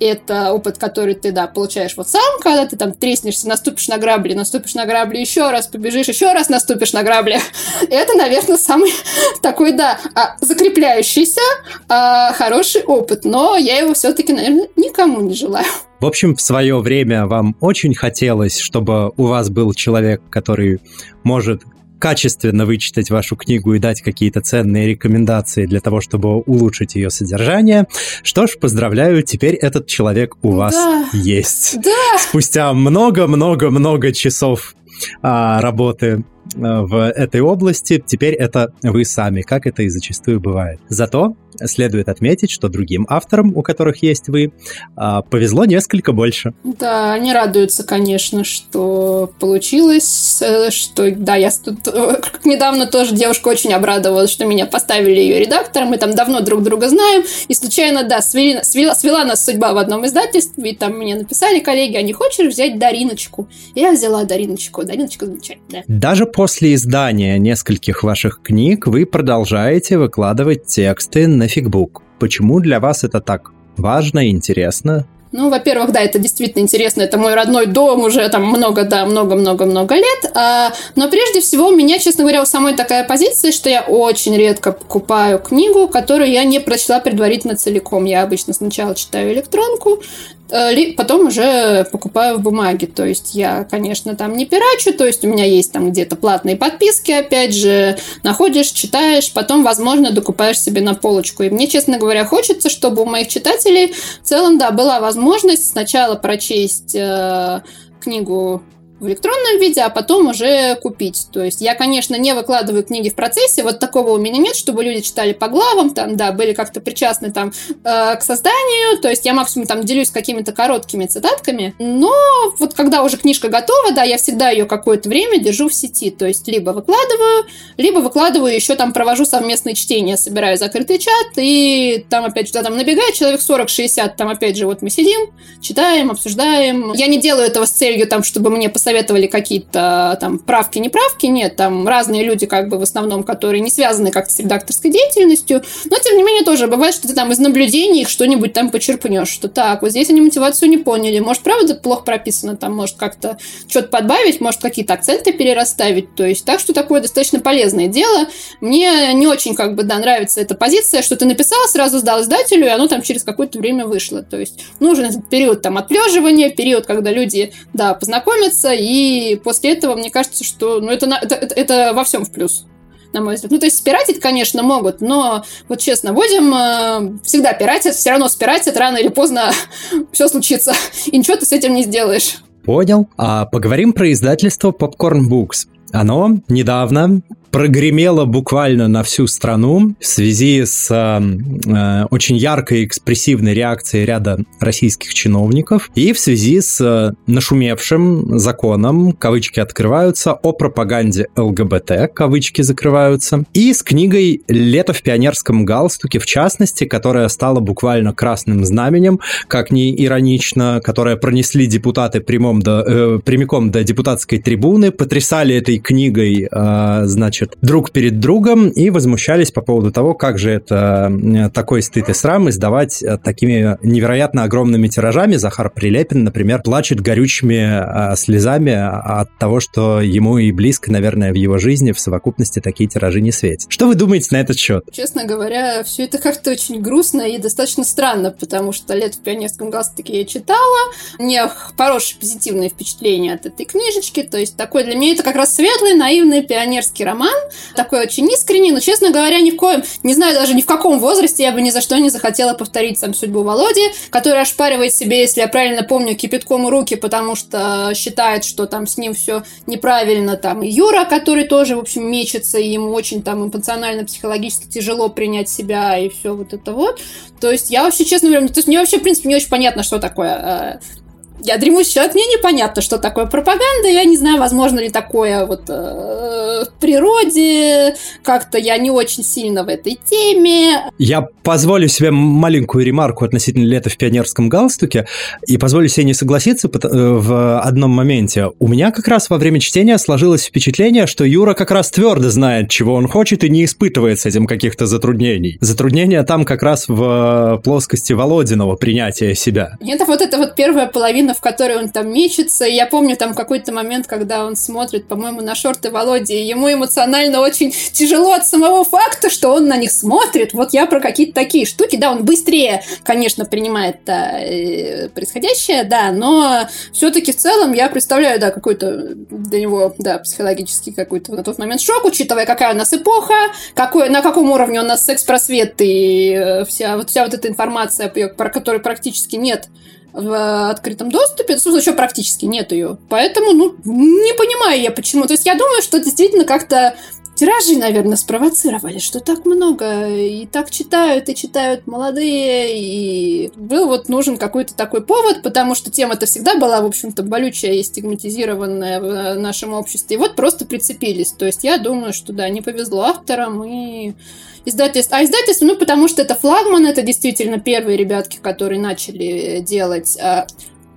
это опыт, который ты, да, получаешь вот сам, когда ты там треснешься, наступишь на грабли, наступишь на грабли еще раз, побежишь еще раз, наступишь на грабли. Это, наверное, самый такой, да, а, закрепляющийся а, хороший опыт, но я его все-таки, наверное, никому не желаю. В общем, в свое время вам очень хотелось, чтобы у вас был человек, который может качественно вычитать вашу книгу и дать какие-то ценные рекомендации для того, чтобы улучшить ее содержание. Что ж, поздравляю, теперь этот человек у вас да. есть. Да. Спустя много-много-много часов а, работы в этой области, теперь это вы сами, как это и зачастую бывает. Зато следует отметить, что другим авторам, у которых есть вы, а, повезло несколько больше. Да, они радуются, конечно, что получилось, э, что, да, я тут э, недавно тоже девушка очень обрадовалась, что меня поставили ее редактором, мы там давно друг друга знаем, и случайно, да, свели, свела, свела нас судьба в одном издательстве, и там мне написали коллеги, а не хочешь взять Дариночку? И я взяла Дариночку, Дариночка замечательная. Даже после издания нескольких ваших книг вы продолжаете выкладывать тексты на фигбук. Почему для вас это так важно и интересно? Ну, во-первых, да, это действительно интересно. Это мой родной дом уже там много, да, много-много-много лет. А, но прежде всего у меня, честно говоря, у самой такая позиция, что я очень редко покупаю книгу, которую я не прочла предварительно целиком. Я обычно сначала читаю электронку, потом уже покупаю в бумаге. То есть я, конечно, там не пирачу, то есть у меня есть там где-то платные подписки, опять же, находишь, читаешь, потом, возможно, докупаешь себе на полочку. И мне, честно говоря, хочется, чтобы у моих читателей в целом, да, была возможность сначала прочесть э, книгу в электронном виде, а потом уже купить. То есть я, конечно, не выкладываю книги в процессе, вот такого у меня нет, чтобы люди читали по главам, там, да, были как-то причастны там э, к созданию, то есть я максимум там делюсь какими-то короткими цитатками, но вот когда уже книжка готова, да, я всегда ее какое-то время держу в сети, то есть либо выкладываю, либо выкладываю, еще там провожу совместные чтения, собираю закрытый чат, и там опять что-то там набегает человек 40-60, там опять же вот мы сидим, читаем, обсуждаем. Я не делаю этого с целью там, чтобы мне посоветовать советовали какие-то там правки, неправки, нет, там разные люди как бы в основном, которые не связаны как-то с редакторской деятельностью, но тем не менее тоже бывает, что ты там из наблюдений их что-нибудь там почерпнешь, что так, вот здесь они мотивацию не поняли, может, правда плохо прописано, там, может, как-то что-то подбавить, может, какие-то акценты перерасставить, то есть так что такое достаточно полезное дело. Мне не очень как бы, да, нравится эта позиция, что ты написал, сразу сдал издателю, и оно там через какое-то время вышло, то есть нужен этот период там отлеживания, период, когда люди, да, познакомятся, и после этого мне кажется, что ну, это, это, это во всем в плюс на мой взгляд. Ну, то есть спиратить, конечно, могут, но вот честно, будем э, всегда пиратят, все равно спиратят, рано или поздно все случится, и ничего ты с этим не сделаешь. Понял. А поговорим про издательство Popcorn Books. Оно недавно прогремело буквально на всю страну в связи с э, очень яркой экспрессивной реакцией ряда российских чиновников и в связи с э, нашумевшим законом, кавычки открываются, о пропаганде ЛГБТ, кавычки закрываются, и с книгой «Лето в пионерском галстуке», в частности, которая стала буквально красным знаменем, как ни иронично, которая пронесли депутаты прямом до, э, прямиком до депутатской трибуны, потрясали этой книгой, э, значит, значит, друг перед другом и возмущались по поводу того, как же это такой стыд и срам издавать э, такими невероятно огромными тиражами. Захар Прилепин, например, плачет горючими а, слезами от того, что ему и близко, наверное, в его жизни в совокупности такие тиражи не светят. Что вы думаете на этот счет? Честно говоря, все это как-то очень грустно и достаточно странно, потому что «Лет в пионерском галстуке» я читала, мне хорошее позитивное впечатление от этой книжечки, то есть такой для меня это как раз светлый, наивный пионерский роман, роман, такой очень искренний, но, честно говоря, ни в коем, не знаю даже ни в каком возрасте я бы ни за что не захотела повторить сам судьбу Володи, который ошпаривает себе, если я правильно помню, кипятком руки, потому что считает, что там с ним все неправильно, там и Юра, который тоже, в общем, мечется, и ему очень там эмоционально, психологически тяжело принять себя и все вот это вот. То есть я вообще, честно говоря, то есть мне вообще, в принципе, не очень понятно, что такое э, я дремущий человек, мне непонятно, что такое пропаганда, я не знаю, возможно ли такое вот э, в природе, как-то я не очень сильно в этой теме. Я позволю себе маленькую ремарку относительно лета в пионерском галстуке и позволю себе не согласиться э, в одном моменте. У меня как раз во время чтения сложилось впечатление, что Юра как раз твердо знает, чего он хочет и не испытывает с этим каких-то затруднений. Затруднения там как раз в плоскости Володиного принятия себя. Это вот это вот первая половина, в которой он там мечется. И я помню там какой-то момент, когда он смотрит, по-моему, на шорты Володи, и ему эмоционально очень тяжело от самого факта, что он на них смотрит. Вот я про какие-то такие штуки. Да, он быстрее, конечно, принимает э, происходящее, да, но все-таки в целом я представляю, да, какой-то для него, да, психологический какой-то на тот момент шок, учитывая, какая у нас эпоха, какой, на каком уровне у нас секс-просвет и э, вся, вот, вся вот эта информация, про которую практически нет в открытом доступе, в смысле, еще практически нет ее. Поэтому, ну, не понимаю я почему. То есть я думаю, что действительно как-то тиражи, наверное, спровоцировали, что так много, и так читают, и читают молодые, и был вот нужен какой-то такой повод, потому что тема-то всегда была, в общем-то, болючая и стигматизированная в нашем обществе, и вот просто прицепились. То есть я думаю, что, да, не повезло авторам, и издательство. А издательство, ну, потому что это флагман, это действительно первые ребятки, которые начали делать а,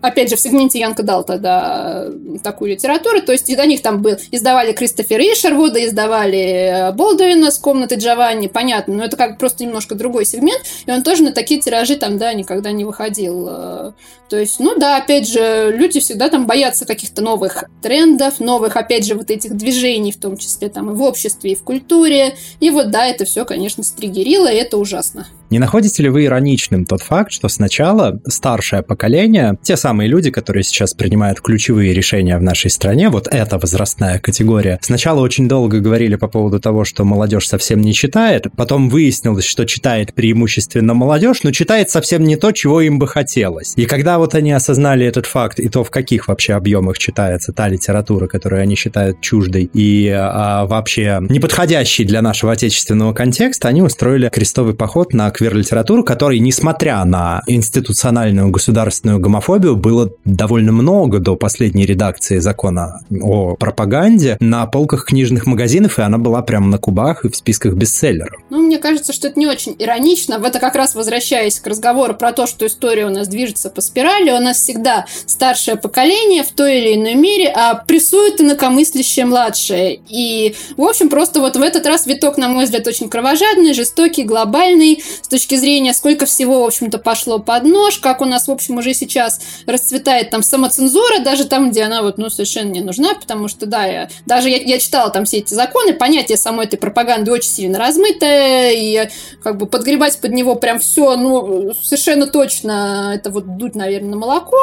опять же, в сегменте Янка дал тогда такую литературу, то есть до них там был, издавали Кристофера Ишервуда, издавали э, Болдуина с комнаты Джованни, понятно, но это как просто немножко другой сегмент, и он тоже на такие тиражи там, да, никогда не выходил. Э. То есть, ну да, опять же, люди всегда там боятся каких-то новых трендов, новых, опять же, вот этих движений, в том числе там и в обществе, и в культуре, и вот да, это все, конечно, стригерило, и это ужасно. Не находите ли вы ироничным тот факт, что сначала старшее поколение, те самые люди, которые сейчас принимают ключевые решения в нашей стране, вот эта возрастная категория, сначала очень долго говорили по поводу того, что молодежь совсем не читает, потом выяснилось, что читает преимущественно молодежь, но читает совсем не то, чего им бы хотелось. И когда вот они осознали этот факт и то, в каких вообще объемах читается та литература, которую они считают чуждой и а, вообще неподходящей для нашего отечественного контекста, они устроили крестовый поход на квир-литературу, которой, несмотря на институциональную государственную гомофобию, было довольно много до последней редакции закона о пропаганде на полках книжных магазинов, и она была прямо на кубах и в списках бестселлеров. Ну, мне кажется, что это не очень иронично. В это как раз возвращаясь к разговору про то, что история у нас движется по спирали, у нас всегда старшее поколение в той или иной мере а прессует инакомыслящее младшее. И, в общем, просто вот в этот раз виток, на мой взгляд, очень кровожадный, жестокий, глобальный, с точки зрения, сколько всего, в общем-то, пошло под нож, как у нас, в общем, уже сейчас расцветает там самоцензура, даже там, где она вот, ну, совершенно не нужна, потому что, да, я, даже я, я читала там все эти законы, понятие самой этой пропаганды очень сильно размытое, и как бы подгребать под него прям все, ну, совершенно точно, это вот дуть, наверное, на молоко,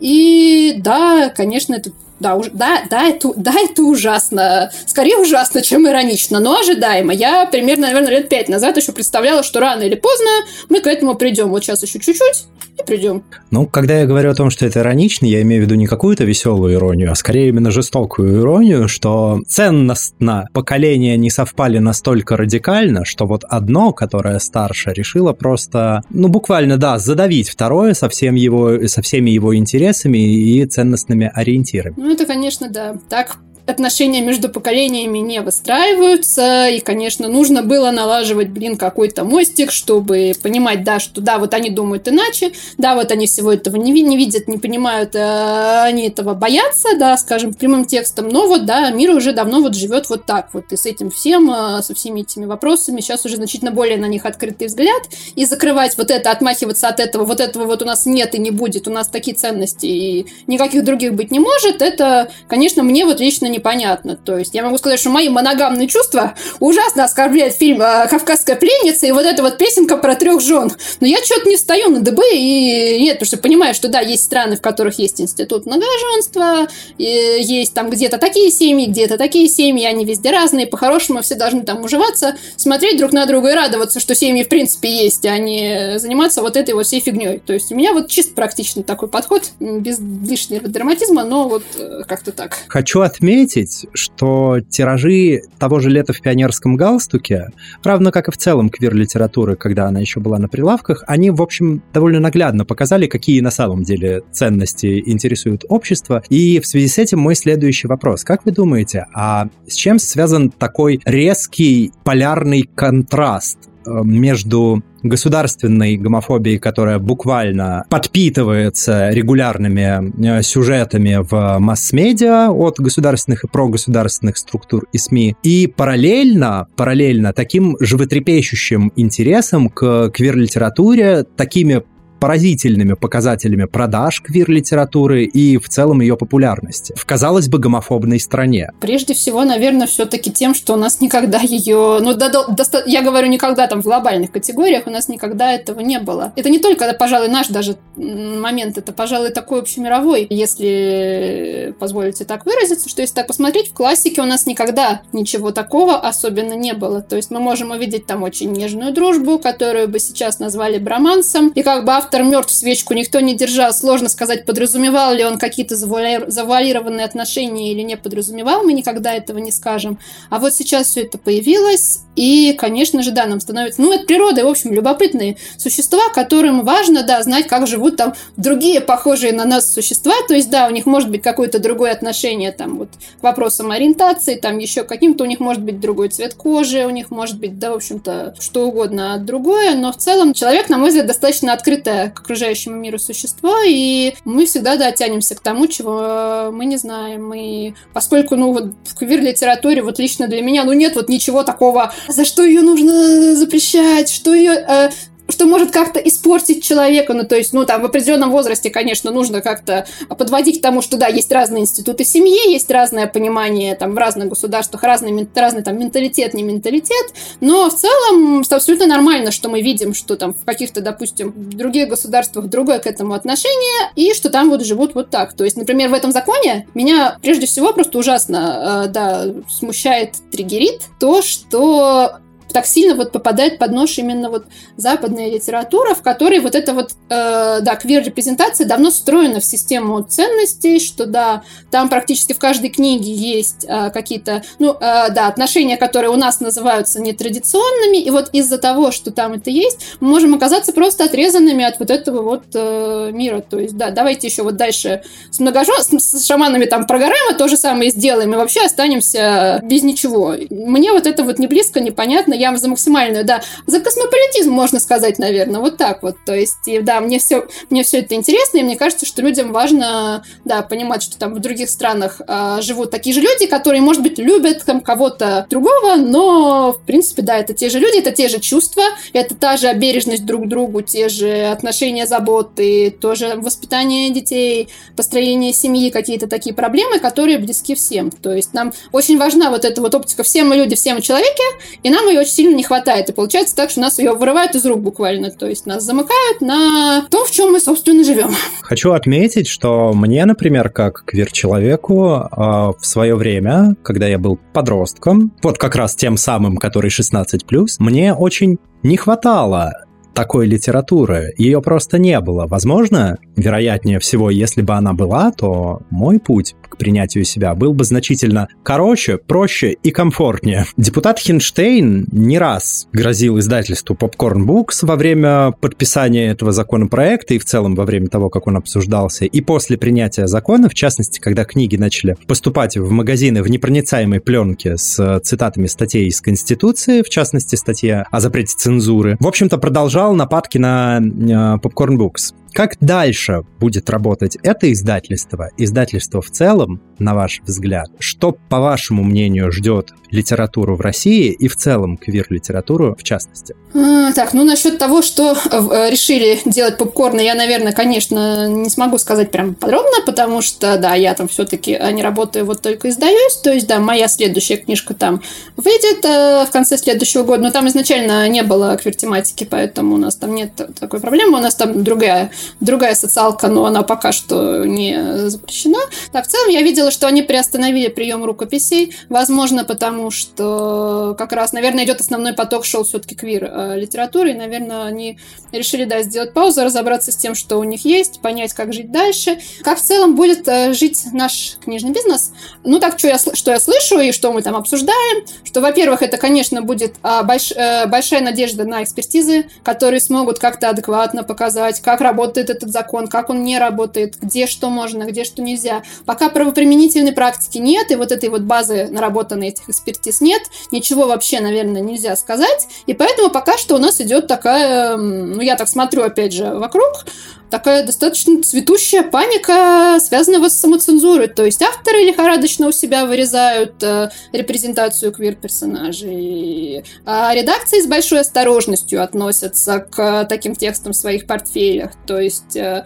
и да, конечно, это да, уж, да, да, это, да, это ужасно. Скорее ужасно, чем иронично, но ожидаемо. Я примерно, наверное, лет пять назад еще представляла, что рано или поздно мы к этому придем. Вот сейчас еще чуть-чуть и придем. Ну, когда я говорю о том, что это иронично, я имею в виду не какую-то веселую иронию, а скорее именно жестокую иронию, что ценностно поколения не совпали настолько радикально, что вот одно, которое старше, решило просто, ну, буквально, да, задавить второе со, всем его, со всеми его интересами и ценностными ориентирами. Ну, это, конечно, да. Так отношения между поколениями не выстраиваются, и, конечно, нужно было налаживать, блин, какой-то мостик, чтобы понимать, да, что да, вот они думают иначе, да, вот они всего этого не, не видят, не понимают, э, они этого боятся, да, скажем, прямым текстом, но вот, да, мир уже давно вот живет вот так вот, и с этим всем, э, со всеми этими вопросами сейчас уже значительно более на них открытый взгляд, и закрывать вот это, отмахиваться от этого, вот этого вот у нас нет и не будет, у нас такие ценности, и никаких других быть не может, это, конечно, мне вот лично непонятно. То есть я могу сказать, что мои моногамные чувства ужасно оскорбляет фильм э, «Кавказская пленница» и вот эта вот песенка про трех жен. Но я что-то не встаю на дыбы и нет, потому что понимаю, что да, есть страны, в которых есть институт многоженства, есть там где-то такие семьи, где-то такие семьи, они везде разные, по-хорошему все должны там уживаться, смотреть друг на друга и радоваться, что семьи в принципе есть, а не заниматься вот этой вот всей фигней. То есть у меня вот чисто практичный такой подход, без лишнего драматизма, но вот э, как-то так. Хочу отметить, отметить, что тиражи того же «Лета в пионерском галстуке», равно как и в целом квир-литературы, когда она еще была на прилавках, они, в общем, довольно наглядно показали, какие на самом деле ценности интересуют общество. И в связи с этим мой следующий вопрос. Как вы думаете, а с чем связан такой резкий полярный контраст э, между государственной гомофобией, которая буквально подпитывается регулярными э, сюжетами в масс-медиа от государственных и прогосударственных структур и СМИ, и параллельно, параллельно таким животрепещущим интересом к квир-литературе, такими поразительными показателями продаж квир-литературы и в целом ее популярности в, казалось бы, гомофобной стране? Прежде всего, наверное, все-таки тем, что у нас никогда ее... Ну, до, до, я говорю никогда там в глобальных категориях, у нас никогда этого не было. Это не только, пожалуй, наш даже момент, это, пожалуй, такой общемировой, если позволите так выразиться, что если так посмотреть, в классике у нас никогда ничего такого особенно не было. То есть мы можем увидеть там очень нежную дружбу, которую бы сейчас назвали бромансом, и как бы автор автор мертв, свечку никто не держал. Сложно сказать, подразумевал ли он какие-то завуалированные отношения или не подразумевал. Мы никогда этого не скажем. А вот сейчас все это появилось. И, конечно же, да, нам становится... Ну, это природа, в общем, любопытные существа, которым важно, да, знать, как живут там другие похожие на нас существа. То есть, да, у них может быть какое-то другое отношение там вот к вопросам ориентации, там еще каким-то у них может быть другой цвет кожи, у них может быть, да, в общем-то, что угодно другое. Но в целом человек, на мой взгляд, достаточно открытая к окружающему миру существо, и мы всегда, да, тянемся к тому, чего мы не знаем. И поскольку, ну, вот в квир-литературе, вот лично для меня, ну, нет вот ничего такого, за что ее нужно запрещать, что ее, э, что может как-то испортить человека. Ну, то есть, ну, там, в определенном возрасте, конечно, нужно как-то подводить к тому, что, да, есть разные институты семьи, есть разное понимание, там, в разных государствах, разный, разный там, менталитет, не менталитет, но в целом абсолютно нормально, что мы видим, что там в каких-то, допустим, других государствах другое к этому отношение, и что там вот живут вот так. То есть, например, в этом законе меня прежде всего просто ужасно, э, да, смущает, триггерит то, что так сильно вот попадает под нож именно вот западная литература, в которой вот эта вот, э, да, квир-репрезентация давно встроена в систему ценностей, что, да, там практически в каждой книге есть э, какие-то, ну, э, да, отношения, которые у нас называются нетрадиционными, и вот из-за того, что там это есть, мы можем оказаться просто отрезанными от вот этого вот э, мира, то есть, да, давайте еще вот дальше с многожен, с, с шаманами там прогораем, а то же самое сделаем, и вообще останемся без ничего. Мне вот это вот не близко, непонятно, я за максимальную, да, за космополитизм, можно сказать, наверное, вот так вот. То есть, и, да, мне все, мне все это интересно, и мне кажется, что людям важно, да, понимать, что там в других странах э, живут такие же люди, которые, может быть, любят там кого-то другого, но, в принципе, да, это те же люди, это те же чувства, это та же бережность друг к другу, те же отношения, заботы, тоже воспитание детей, построение семьи, какие-то такие проблемы, которые близки всем. То есть нам очень важна вот эта вот оптика «все мы люди, все мы человеки», и нам ее очень сильно не хватает. И получается так, что нас ее вырывают из рук буквально. То есть нас замыкают на том, в чем мы, собственно, живем. Хочу отметить, что мне, например, как квир-человеку, а, в свое время, когда я был подростком, вот как раз тем самым, который 16+, мне очень не хватало такой литературы. Ее просто не было. Возможно, вероятнее всего, если бы она была, то мой путь к принятию себя был бы значительно короче, проще и комфортнее. Депутат Хинштейн не раз грозил издательству Popcorn Books во время подписания этого законопроекта и в целом во время того, как он обсуждался, и после принятия закона, в частности, когда книги начали поступать в магазины в непроницаемой пленке с цитатами статей из Конституции, в частности, статья о запрете цензуры. В общем-то, продолжал нападки на э, Popcorn Books. Как дальше будет работать это издательство, издательство в целом, на ваш взгляд? Что, по вашему мнению, ждет литературу в России и в целом квир-литературу в частности? А, так, ну насчет того, что э, решили делать попкорн, я, наверное, конечно, не смогу сказать прям подробно, потому что, да, я там все-таки а, не работаю, вот только издаюсь, то есть, да, моя следующая книжка там выйдет э, в конце следующего года, но там изначально не было квир-тематики, поэтому у нас там нет такой проблемы, у нас там другая другая социалка, но она пока что не запрещена. Да, в целом я видела, что они приостановили прием рукописей, возможно, потому что как раз, наверное, идет основной поток шел все-таки квир э, литературы, и, наверное, они решили, да, сделать паузу, разобраться с тем, что у них есть, понять, как жить дальше. Как в целом будет э, жить наш книжный бизнес? Ну, так, что я, что я слышу и что мы там обсуждаем, что, во-первых, это, конечно, будет а, больш, э, большая надежда на экспертизы, которые смогут как-то адекватно показать, как работает этот закон, как он не работает, где что можно, где что нельзя. Пока правоприменительной практики нет, и вот этой вот базы наработанной этих экспертиз нет, ничего вообще, наверное, нельзя сказать, и поэтому пока что у нас идет такая, ну, я так смотрю, опять же, вокруг, такая достаточно цветущая паника, связанная с самоцензурой. То есть авторы лихорадочно у себя вырезают э, репрезентацию квир-персонажей, а редакции с большой осторожностью относятся к таким текстам в своих портфелях. То есть э.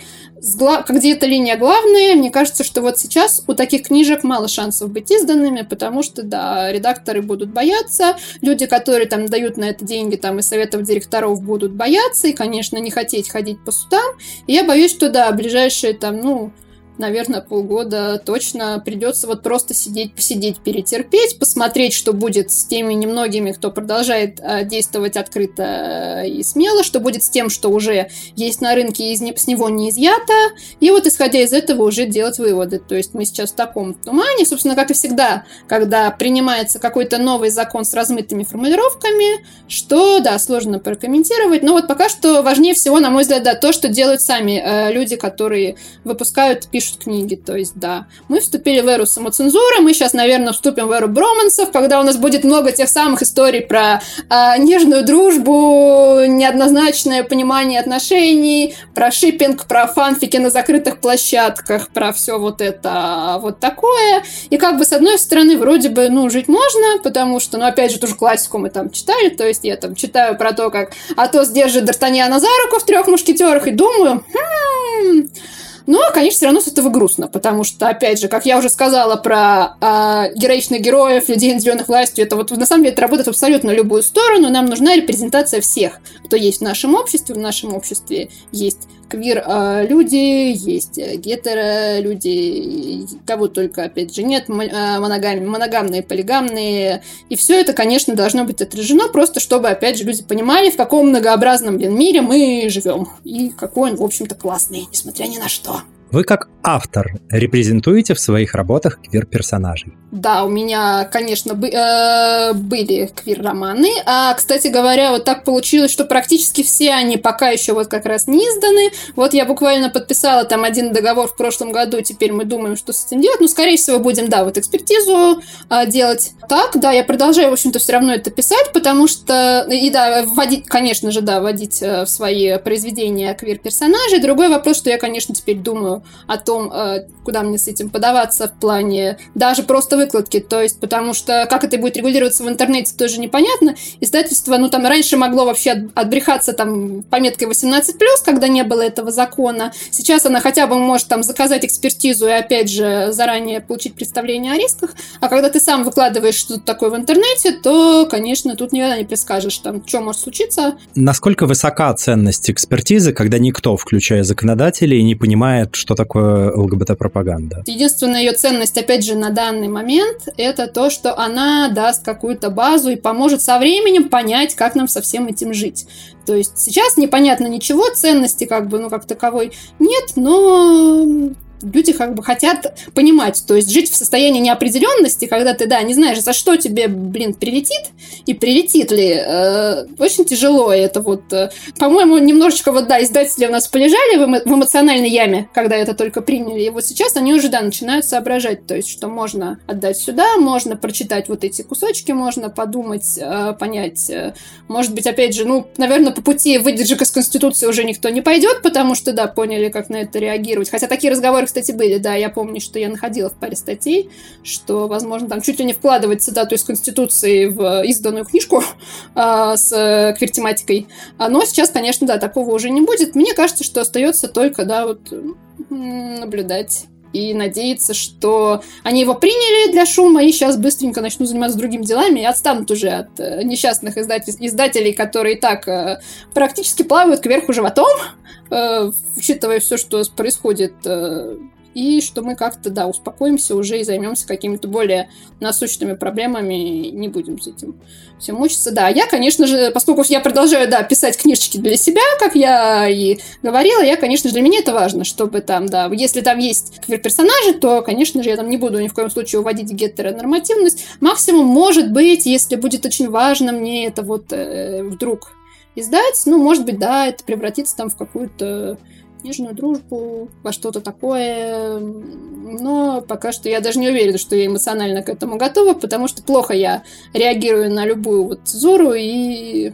Где эта линия главная, мне кажется, что вот сейчас у таких книжек мало шансов быть изданными, потому что, да, редакторы будут бояться, люди, которые там дают на это деньги, там, и советов директоров будут бояться, и, конечно, не хотеть ходить по судам. И я боюсь, что, да, ближайшие там, ну, наверное, полгода точно придется вот просто сидеть, посидеть, перетерпеть, посмотреть, что будет с теми немногими, кто продолжает э, действовать открыто и смело, что будет с тем, что уже есть на рынке и с него не изъято, и вот исходя из этого уже делать выводы. То есть мы сейчас в таком тумане, собственно, как и всегда, когда принимается какой-то новый закон с размытыми формулировками, что, да, сложно прокомментировать, но вот пока что важнее всего, на мой взгляд, да, то, что делают сами э, люди, которые выпускают, пишут пишут книги. То есть, да, мы вступили в эру самоцензуры, мы сейчас, наверное, вступим в эру бромансов, когда у нас будет много тех самых историй про э, нежную дружбу, неоднозначное понимание отношений, про шиппинг, про фанфики на закрытых площадках, про все вот это вот такое. И как бы, с одной стороны, вроде бы, ну, жить можно, потому что, ну, опять же, ту же классику мы там читали, то есть я там читаю про то, как Атос держит Д'Артаньяна за руку в трех мушкетерах и думаю, хм, но, конечно, все равно с этого грустно, потому что, опять же, как я уже сказала про э, героичных героев, людей, наделенных властью, это вот на самом деле это работает в абсолютно любую сторону. Нам нужна репрезентация всех, кто есть в нашем обществе. В нашем обществе есть квир-люди, есть гетеро-люди, кого только, опять же, нет, моногам, моногамные, полигамные. И все это, конечно, должно быть отражено, просто чтобы, опять же, люди понимали, в каком многообразном мире мы живем. И какой он, в общем-то, классный, несмотря ни на что. Вы как автор репрезентуете в своих работах квир-персонажей? Да, у меня, конечно, бы, э, были квир-романы. А, кстати говоря, вот так получилось, что практически все они пока еще вот как раз не изданы. Вот я буквально подписала там один договор в прошлом году, теперь мы думаем, что с этим делать. Ну, скорее всего, будем, да, вот экспертизу э, делать. Так, да, я продолжаю, в общем-то, все равно это писать, потому что... И да, вводить, конечно же, да, вводить э, в свои произведения квир-персонажей. Другой вопрос, что я, конечно, теперь думаю о том, э, куда мне с этим подаваться в плане даже просто выкладки, то есть потому что как это будет регулироваться в интернете тоже непонятно. Издательство, ну там раньше могло вообще отбрехаться там пометкой 18+, когда не было этого закона. Сейчас она хотя бы может там заказать экспертизу и опять же заранее получить представление о рисках, а когда ты сам выкладываешь что-то такое в интернете, то, конечно, тут никогда не предскажешь, там, что может случиться. Насколько высока ценность экспертизы, когда никто, включая законодателей, не понимает, что такое ЛГБТ-пропаганда? Единственная ее ценность, опять же, на данный момент это то, что она даст какую-то базу и поможет со временем понять, как нам со всем этим жить. То есть сейчас непонятно ничего, ценности как бы, ну, как таковой нет, но люди как бы хотят понимать, то есть жить в состоянии неопределенности, когда ты, да, не знаешь, за что тебе, блин, прилетит и прилетит ли. Э, очень тяжело это вот. Э, по-моему, немножечко вот, да, издатели у нас полежали в, эмо- в эмоциональной яме, когда это только приняли, и вот сейчас они уже, да, начинают соображать, то есть, что можно отдать сюда, можно прочитать вот эти кусочки, можно подумать, э, понять. Э, может быть, опять же, ну, наверное, по пути выдержек из Конституции уже никто не пойдет, потому что, да, поняли, как на это реагировать. Хотя такие разговоры, кстати, были, да, я помню, что я находила в паре статей, что, возможно, там чуть ли не вкладывать цитату из Конституции в изданную книжку а, с э, квир-тематикой. А, но сейчас, конечно, да, такого уже не будет. Мне кажется, что остается только, да, вот наблюдать и надеяться, что они его приняли для шума и сейчас быстренько начнут заниматься другими делами и отстанут уже от э, несчастных издатель, издателей, которые и так э, практически плавают кверху животом, э, учитывая все, что происходит э, и что мы как-то, да, успокоимся уже и займемся какими-то более насущными проблемами, не будем с этим все мучиться. Да, я, конечно же, поскольку я продолжаю, да, писать книжечки для себя, как я и говорила, я, конечно же, для меня это важно, чтобы там, да, если там есть квир-персонажи, то, конечно же, я там не буду ни в коем случае уводить гетеронормативность. Максимум, может быть, если будет очень важно мне это вот э, вдруг издать, ну, может быть, да, это превратится там в какую-то нежную дружбу, во что-то такое. Но пока что я даже не уверена, что я эмоционально к этому готова, потому что плохо я реагирую на любую вот цензуру и...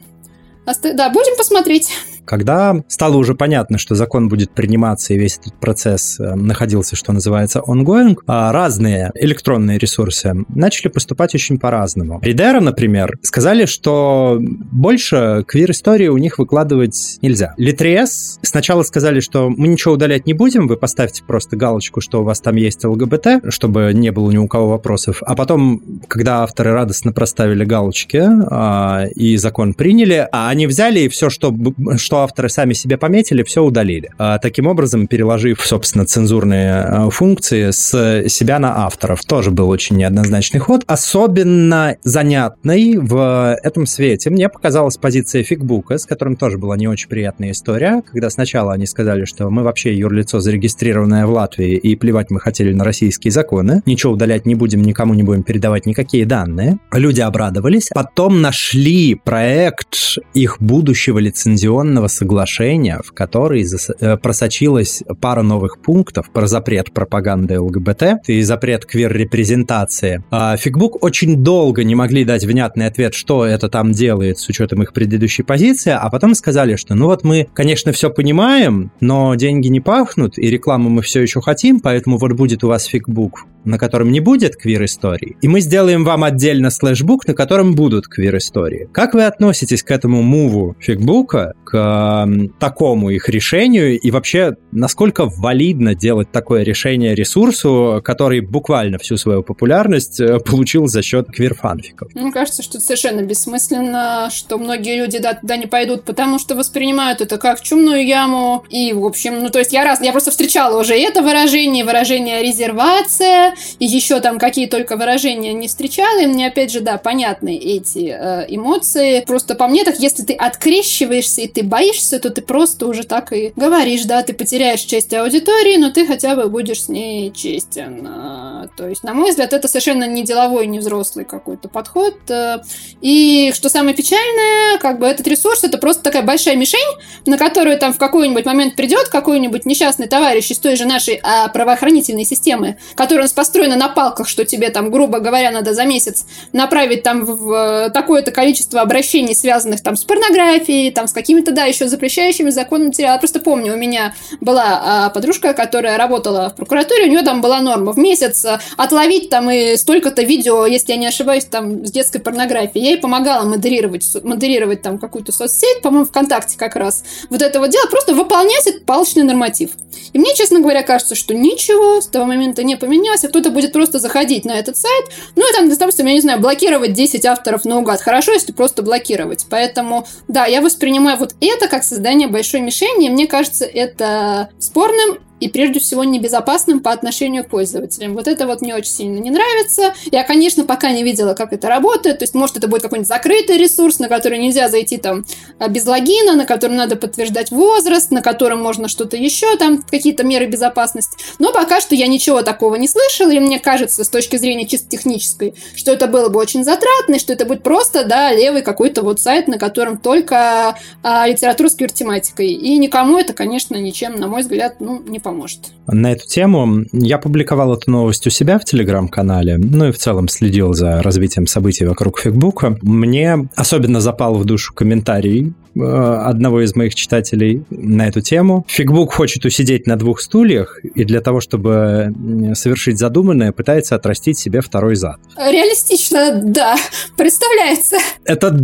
Да, будем посмотреть. Когда стало уже понятно, что закон будет приниматься и весь этот процесс э, находился, что называется, ongoing, а разные электронные ресурсы начали поступать очень по-разному. Ридера, например, сказали, что больше квир-истории у них выкладывать нельзя. Литриес сначала сказали, что мы ничего удалять не будем, вы поставьте просто галочку, что у вас там есть ЛГБТ, чтобы не было ни у кого вопросов. А потом, когда авторы радостно проставили галочки а, и закон приняли, а они взяли и все, что, что авторы сами себе пометили, все удалили. А, таким образом, переложив, собственно, цензурные а, функции с себя на авторов. Тоже был очень неоднозначный ход. Особенно занятной в этом свете мне показалась позиция Фигбука, с которым тоже была не очень приятная история, когда сначала они сказали, что мы вообще юрлицо зарегистрированное в Латвии, и плевать мы хотели на российские законы, ничего удалять не будем, никому не будем передавать никакие данные. Люди обрадовались. Потом нашли проект их будущего лицензионного соглашения, в который э, просочилась пара новых пунктов про запрет пропаганды ЛГБТ и запрет квир-репрезентации. А Фигбук очень долго не могли дать внятный ответ, что это там делает с учетом их предыдущей позиции, а потом сказали, что ну вот мы, конечно, все понимаем, но деньги не пахнут, и рекламу мы все еще хотим, поэтому вот будет у вас Фигбук на котором не будет квир-истории, и мы сделаем вам отдельно слэшбук, на котором будут квир-истории. Как вы относитесь к этому муву фигбука, к э, такому их решению, и вообще, насколько валидно делать такое решение ресурсу, который буквально всю свою популярность э, получил за счет квир-фанфиков? Мне кажется, что это совершенно бессмысленно, что многие люди да, туда не пойдут, потому что воспринимают это как чумную яму, и, в общем, ну, то есть я раз, я просто встречала уже это выражение, выражение резервация, и еще там какие только выражения не встречала, и мне опять же, да, понятны эти э, эмоции. Просто по мне так, если ты открещиваешься и ты боишься, то ты просто уже так и говоришь, да, ты потеряешь часть аудитории, но ты хотя бы будешь с ней честен. Э, то есть, на мой взгляд, это совершенно не деловой, не взрослый какой-то подход. Э, и что самое печальное, как бы этот ресурс, это просто такая большая мишень, на которую там в какой-нибудь момент придет какой-нибудь несчастный товарищ из той же нашей а, правоохранительной системы, который построена на палках, что тебе там, грубо говоря, надо за месяц направить там в э, такое-то количество обращений, связанных там с порнографией, там с какими-то, да, еще запрещающими законом материалами. Я просто помню, у меня была а, подружка, которая работала в прокуратуре, у нее там была норма в месяц э, отловить там и столько-то видео, если я не ошибаюсь, там с детской порнографией. Я ей помогала модерировать, модерировать там какую-то соцсеть, по-моему, ВКонтакте как раз. Вот это вот дело, просто выполнять этот палочный норматив. И мне, честно говоря, кажется, что ничего с того момента не поменялось, кто-то будет просто заходить на этот сайт, ну и там, допустим, я не знаю, блокировать 10 авторов наугад. Хорошо, если просто блокировать. Поэтому, да, я воспринимаю вот это как создание большой мишени, и мне кажется, это спорным и прежде всего небезопасным по отношению к пользователям. Вот это вот мне очень сильно не нравится. Я, конечно, пока не видела, как это работает. То есть, может, это будет какой-нибудь закрытый ресурс, на который нельзя зайти там а, без логина, на котором надо подтверждать возраст, на котором можно что-то еще, там какие-то меры безопасности. Но пока что я ничего такого не слышала, и мне кажется, с точки зрения чисто технической, что это было бы очень затратно, и что это будет просто, да, левый какой-то вот сайт, на котором только а, литература с квир-тематикой. И никому это, конечно, ничем, на мой взгляд, ну, не поможет поможет. На эту тему я публиковал эту новость у себя в Телеграм-канале, ну и в целом следил за развитием событий вокруг Фигбука. Мне особенно запал в душу комментарий одного из моих читателей на эту тему. Фигбук хочет усидеть на двух стульях, и для того, чтобы совершить задуманное, пытается отрастить себе второй зад. Реалистично, да, представляется. Это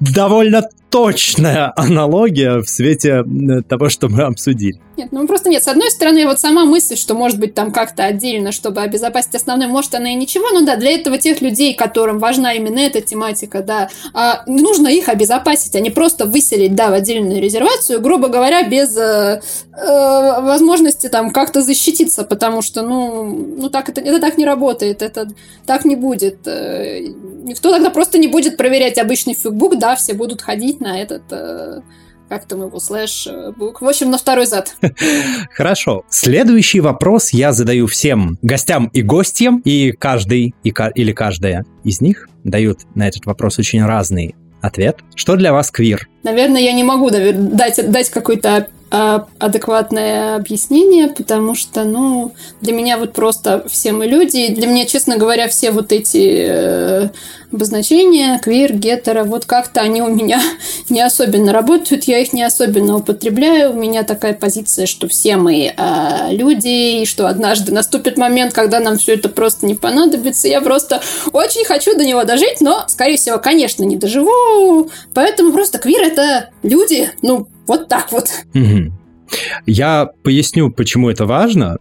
довольно точная аналогия в свете того, что мы обсудили. Нет, ну просто нет. С одной стороны, вот сама мысль, что может быть там как-то отдельно, чтобы обезопасить основной, может она и ничего, но да, для этого тех людей, которым важна именно эта тематика, да, а, нужно их обезопасить, а не просто выселить, да, в отдельную резервацию, грубо говоря, без э, э, возможности там как-то защититься, потому что, ну, ну так это, это так не работает, это так не будет. Э, никто тогда просто не будет проверять обычный фигбук, да, все будут ходить на этот э, как там его, слэш, бук. В общем, на второй зад. Хорошо. Следующий вопрос я задаю всем гостям и гостям, и каждый и, или каждая из них дают на этот вопрос очень разный ответ. Что для вас квир? Наверное, я не могу дать, дать какой-то адекватное объяснение, потому что, ну, для меня вот просто все мы люди, и для меня, честно говоря, все вот эти э, обозначения, квир, гетеро, вот как-то они у меня не особенно работают, я их не особенно употребляю, у меня такая позиция, что все мы э, люди, и что однажды наступит момент, когда нам все это просто не понадобится, я просто очень хочу до него дожить, но, скорее всего, конечно, не доживу, поэтому просто квир это люди, ну, вот так вот. Я поясню, почему это важно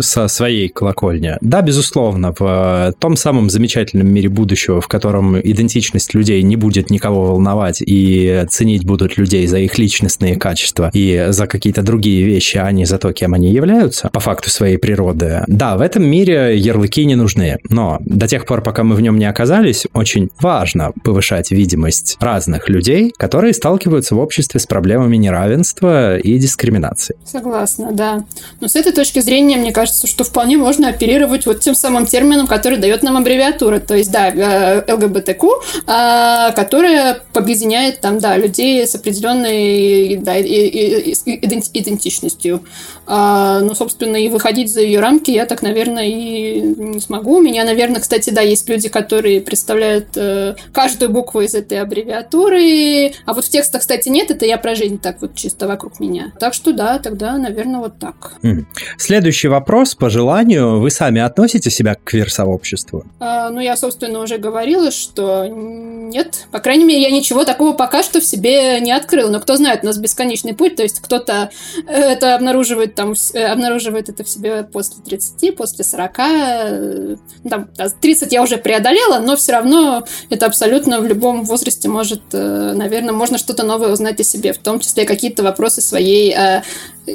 со своей колокольни. Да, безусловно, в э, том самом замечательном мире будущего, в котором идентичность людей не будет никого волновать и ценить будут людей за их личностные качества и за какие-то другие вещи, а не за то, кем они являются по факту своей природы. Да, в этом мире ярлыки не нужны, но до тех пор, пока мы в нем не оказались, очень важно повышать видимость разных людей, которые сталкиваются в обществе с проблемами неравенства и дискриминации. Согласна, да. Но с этой точки зрения зрения, мне кажется, что вполне можно оперировать вот тем самым термином, который дает нам аббревиатура, то есть, да, э, ЛГБТК, а, которая объединяет там, да, людей с определенной да, идентичностью. А, ну, собственно, и выходить за ее рамки я так, наверное, и не смогу. У меня, наверное, кстати, да, есть люди, которые представляют э, каждую букву из этой аббревиатуры, а вот в текстах, кстати, нет, это я про жизнь так вот чисто вокруг меня. Так что да, тогда, наверное, вот так. След Следующий вопрос. По желанию, вы сами относите себя к квир-сообществу? А, ну, я, собственно, уже говорила, что нет. По крайней мере, я ничего такого пока что в себе не открыла. Но кто знает, у нас бесконечный путь. То есть кто-то э, это обнаруживает, там, э, обнаруживает это в себе после 30, после 40. Э, там, 30 я уже преодолела, но все равно это абсолютно в любом возрасте может, наверное, можно что-то новое узнать о себе, в том числе какие-то вопросы своей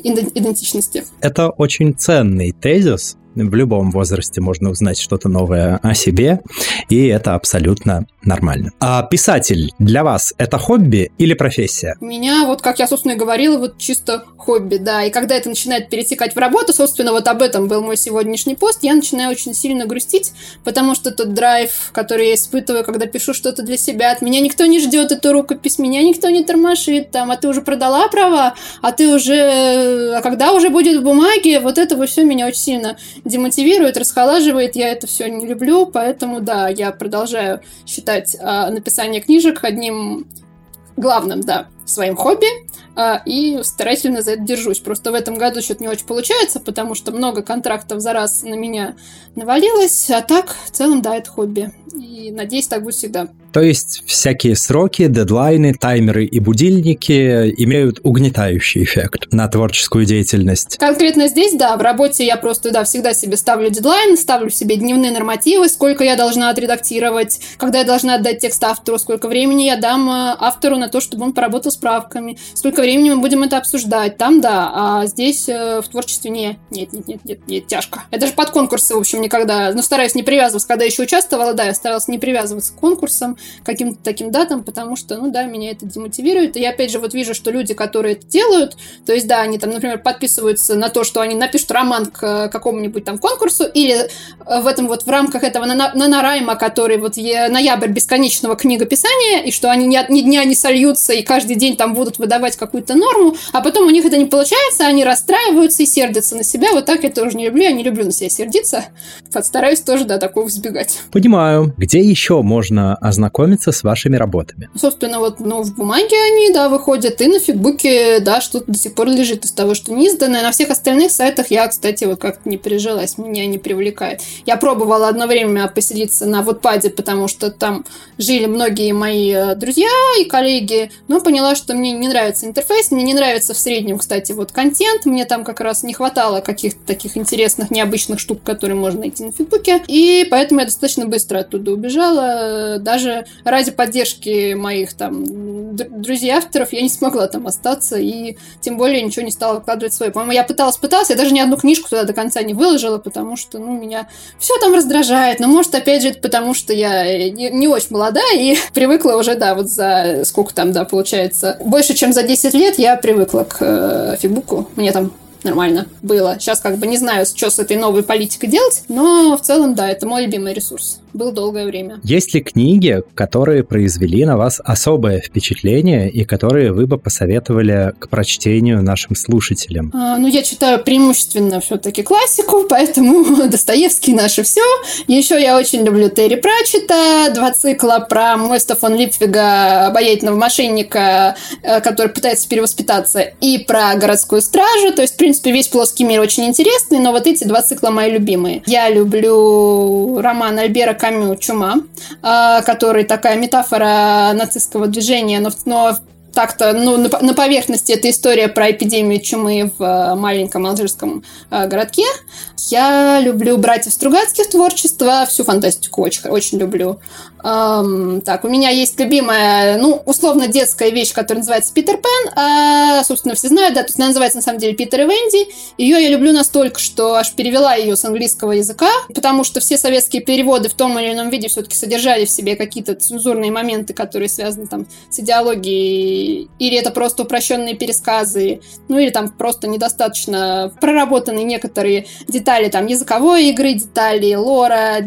идентичности. Это очень ценный тезис, в любом возрасте можно узнать что-то новое о себе, и это абсолютно нормально. А писатель для вас это хобби или профессия? У меня, вот как я, собственно, и говорила, вот чисто хобби, да. И когда это начинает перетекать в работу, собственно, вот об этом был мой сегодняшний пост, я начинаю очень сильно грустить, потому что тот драйв, который я испытываю, когда пишу что-то для себя, от меня никто не ждет эту рукопись, меня никто не тормошит, там, а ты уже продала права, а ты уже... А когда уже будет в бумаге, вот это все меня очень сильно демотивирует, расхолаживает, я это все не люблю, поэтому, да, я продолжаю считать э, написание книжек одним главным, да, своим хобби, а, и старательно за это держусь. Просто в этом году что-то не очень получается, потому что много контрактов за раз на меня навалилось, а так, в целом, да, это хобби. И надеюсь, так будет всегда. То есть всякие сроки, дедлайны, таймеры и будильники имеют угнетающий эффект на творческую деятельность. Конкретно здесь, да, в работе я просто, да, всегда себе ставлю дедлайн, ставлю себе дневные нормативы, сколько я должна отредактировать, когда я должна отдать текст автору, сколько времени я дам э, автору на то, чтобы он поработал справками, сколько времени мы будем это обсуждать. Там, да, а здесь э, в творчестве не, нет, нет, нет, нет, нет, тяжко. Я даже под конкурсы, в общем, никогда, ну, стараюсь не привязываться. Когда еще участвовала, да, я старалась не привязываться к конкурсам, каким-то таким датам, потому что, ну да, меня это демотивирует. И я опять же вот вижу, что люди, которые это делают, то есть, да, они там, например, подписываются на то, что они напишут роман к какому-нибудь там конкурсу, или э, в этом вот в рамках этого нанорайма, который вот ноябрь бесконечного книгописания, и что они ни, ни дня не сольются, и каждый день день там будут выдавать какую-то норму, а потом у них это не получается, они расстраиваются и сердятся на себя. Вот так я тоже не люблю, я не люблю на себя сердиться. Стараюсь тоже, да, такого избегать. Понимаю. Где еще можно ознакомиться с вашими работами? Собственно, вот ну, в бумаге они, да, выходят, и на фигбуке, да, что-то до сих пор лежит из того, что не изданное. На всех остальных сайтах я, кстати, вот как-то не прижилась, меня не привлекает. Я пробовала одно время поселиться на Вотпаде, потому что там жили многие мои э, друзья и коллеги, но поняла, что мне не нравится интерфейс, мне не нравится в среднем, кстати, вот контент, мне там как раз не хватало каких-то таких интересных, необычных штук, которые можно найти на Фигбуке, и поэтому я достаточно быстро оттуда убежала, даже ради поддержки моих там друзей авторов я не смогла там остаться, и тем более ничего не стала выкладывать свой. По-моему, я пыталась, пыталась, я даже ни одну книжку туда до конца не выложила, потому что, ну, меня все там раздражает, но может, опять же, это потому что я не, не очень молодая и привыкла уже, да, вот за сколько там, да, получается, больше, чем за 10 лет я привыкла к э, фигбуку. Мне там нормально было. Сейчас как бы не знаю, что с этой новой политикой делать, но в целом, да, это мой любимый ресурс. Был долгое время. Есть ли книги, которые произвели на вас особое впечатление и которые вы бы посоветовали к прочтению нашим слушателям? А, ну, я читаю преимущественно все-таки классику, поэтому Достоевский наше все. Еще я очень люблю Терри Пратчета, два цикла про Мойста фон Липвига, обаятельного мошенника, э, который пытается перевоспитаться, и про городскую стражу. То есть, в принципе, принципе, весь плоский мир очень интересный, но вот эти два цикла мои любимые. Я люблю роман Альбера Камю «Чума», а, который такая метафора нацистского движения, но, но так-то, ну, на, поверхности это история про эпидемию чумы в э, маленьком алжирском э, городке. Я люблю братьев Стругацких творчество, всю фантастику очень, очень люблю. Эм, так, у меня есть любимая, ну, условно детская вещь, которая называется Питер Пен. А, собственно, все знают, да, то есть она называется на самом деле Питер и Венди. Ее я люблю настолько, что аж перевела ее с английского языка, потому что все советские переводы в том или ином виде все-таки содержали в себе какие-то цензурные моменты, которые связаны там с идеологией, или это просто упрощенные пересказы, ну или там просто недостаточно проработаны некоторые детали там языковой игры, детали лора,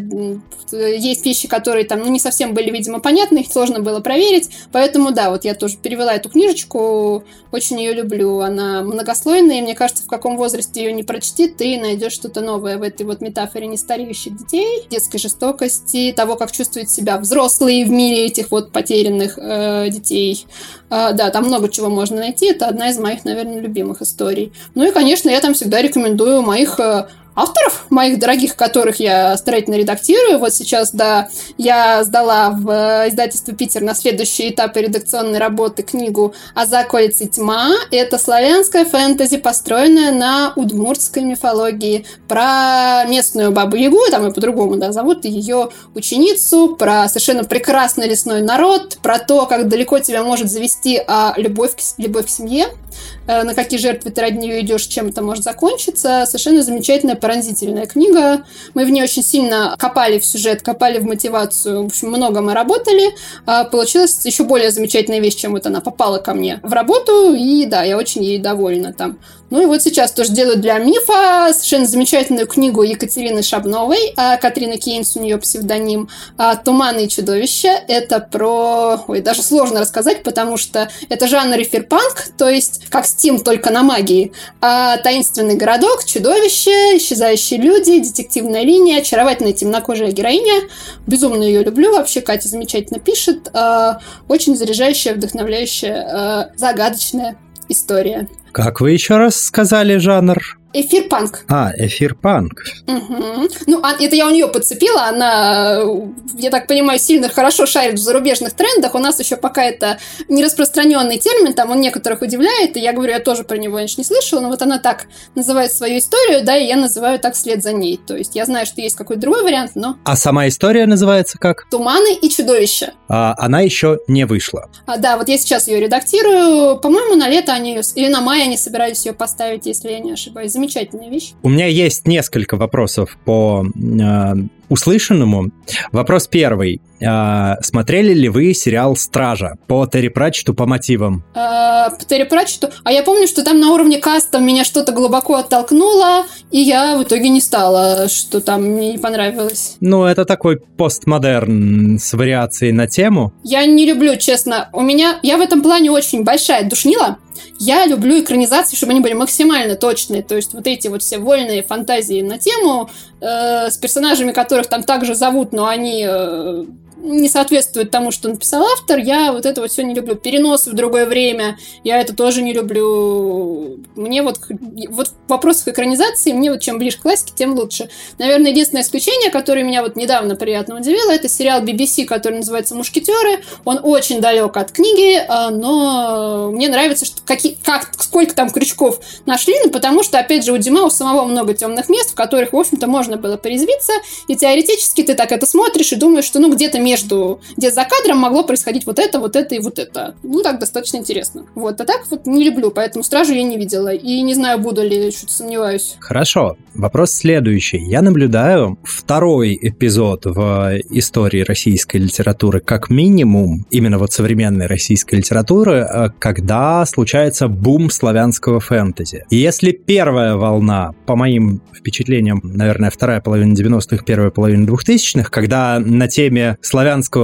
есть вещи, которые там, ну, не совсем были, видимо, понятны, их сложно было проверить. Поэтому, да, вот я тоже перевела эту книжечку, очень ее люблю. Она многослойная, и мне кажется, в каком возрасте ее не прочти, ты найдешь что-то новое в этой вот метафоре нестареющих детей, детской жестокости, того, как чувствуют себя взрослые в мире этих вот потерянных э, детей. Э, да, там много чего можно найти. Это одна из моих, наверное, любимых историй. Ну и, конечно, я там всегда рекомендую моих э, авторов, моих дорогих, которых я старательно редактирую. Вот сейчас, да, я сдала в э, издательство «Питер» на следующий этап редакционной работы книгу «А за околицей тьма». Это славянская фэнтези, построенная на удмуртской мифологии, про местную бабу-ягу, там и по-другому, да, зовут ее ученицу, про совершенно прекрасный лесной народ, про то, как далеко тебя может завести а, любовь, к, любовь к семье, э, на какие жертвы ты ради нее идешь, чем это может закончиться. Совершенно замечательная пронзительная книга. Мы в ней очень сильно копали в сюжет, копали в мотивацию. В общем, много мы работали. А, получилась еще более замечательная вещь, чем вот она попала ко мне в работу. И да, я очень ей довольна там. Ну и вот сейчас тоже делаю для мифа совершенно замечательную книгу Екатерины Шабновой. А, Катрина Кейнс, у нее псевдоним а, «Туманы и чудовища». Это про... Ой, даже сложно рассказать, потому что это жанр эфирпанк, то есть как Steam, только на магии. А, таинственный городок, чудовище, исчезающие люди, детективная линия, очаровательная темнокожая героиня. Безумно ее люблю вообще. Катя замечательно пишет. А, очень заряжающая, вдохновляющая, загадочная история. Как вы еще раз сказали жанр? Эфир-панк. А, эфир-панк. Угу. Ну, а, это я у нее подцепила. Она, я так понимаю, сильно хорошо шарит в зарубежных трендах. У нас еще пока это не распространенный термин, там он некоторых удивляет. И я говорю, я тоже про него раньше не слышала, но вот она так называет свою историю, да, и я называю так вслед за ней. То есть я знаю, что есть какой-то другой вариант, но... А сама история называется как? «Туманы и чудовища». А, она еще не вышла. А, да, вот я сейчас ее редактирую. По-моему, на лето они ее... Или на май они собирались ее поставить, если я не ошибаюсь замечательная вещь. У меня есть несколько вопросов по э, услышанному. Вопрос первый. А, смотрели ли вы сериал «Стража» по Терри Пратчету по мотивам? А, по Терри Пратчету? А я помню, что там на уровне каста меня что-то глубоко оттолкнуло, и я в итоге не стала, что там мне не понравилось. Ну, это такой постмодерн с вариацией на тему. Я не люблю, честно. У меня... Я в этом плане очень большая душнила. Я люблю экранизации, чтобы они были максимально точные. То есть вот эти вот все вольные фантазии на тему э, с персонажами, которых там также зовут, но они э, не соответствует тому, что написал автор, я вот это вот все не люблю. Переносы в другое время, я это тоже не люблю. Мне вот, вот в вопросах экранизации, мне вот чем ближе к классике, тем лучше. Наверное, единственное исключение, которое меня вот недавно приятно удивило, это сериал BBC, который называется «Мушкетеры». Он очень далек от книги, а, но мне нравится, что какие, как, сколько там крючков нашли, ну, потому что, опять же, у Дима у самого много темных мест, в которых, в общем-то, можно было порезвиться, и теоретически ты так это смотришь и думаешь, что, ну, где-то между, где за кадром могло происходить вот это, вот это и вот это. Ну, так достаточно интересно. Вот, а так вот не люблю, поэтому «Стражу» я не видела. И не знаю, буду ли, чуть сомневаюсь. Хорошо. Вопрос следующий. Я наблюдаю второй эпизод в истории российской литературы как минимум, именно вот современной российской литературы, э, когда случается бум славянского фэнтези. И если первая волна, по моим впечатлениям, наверное, вторая половина 90-х, первая половина 2000-х, когда на теме славянского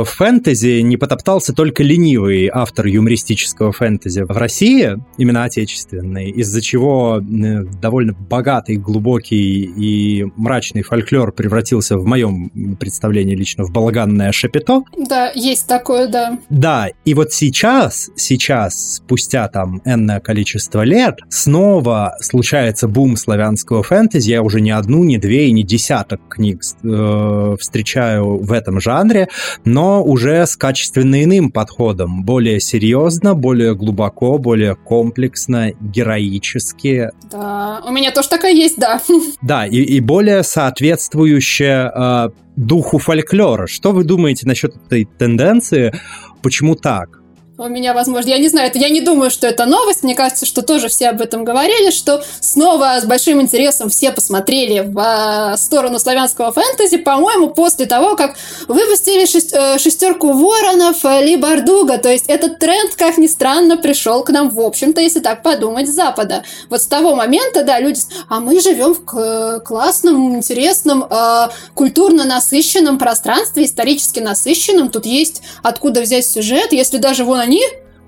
фэнтези не потоптался только ленивый автор юмористического фэнтези в России, именно отечественный, из-за чего довольно богатый, глубокий и мрачный фольклор превратился в моем представлении лично в балаганное шапито. Да, есть такое, да. Да, и вот сейчас, сейчас, спустя там энное количество лет, снова случается бум славянского фэнтези. Я уже не одну, не две и не десяток книг э, встречаю в этом жанре но уже с качественно иным подходом, более серьезно, более глубоко, более комплексно, героически. Да, у меня тоже такая есть, да. Да, и, и более соответствующая э, духу фольклора. Что вы думаете насчет этой тенденции? Почему так? У меня, возможно, я не знаю, это я не думаю, что это новость, мне кажется, что тоже все об этом говорили, что снова с большим интересом все посмотрели в э, сторону славянского фэнтези, по-моему, после того, как выпустили э, шестерку воронов э, Ли Бардуга, то есть этот тренд, как ни странно, пришел к нам, в общем-то, если так подумать, с Запада. Вот с того момента, да, люди, а мы живем в классном, интересном, э, культурно насыщенном пространстве, исторически насыщенном, тут есть откуда взять сюжет, если даже вон они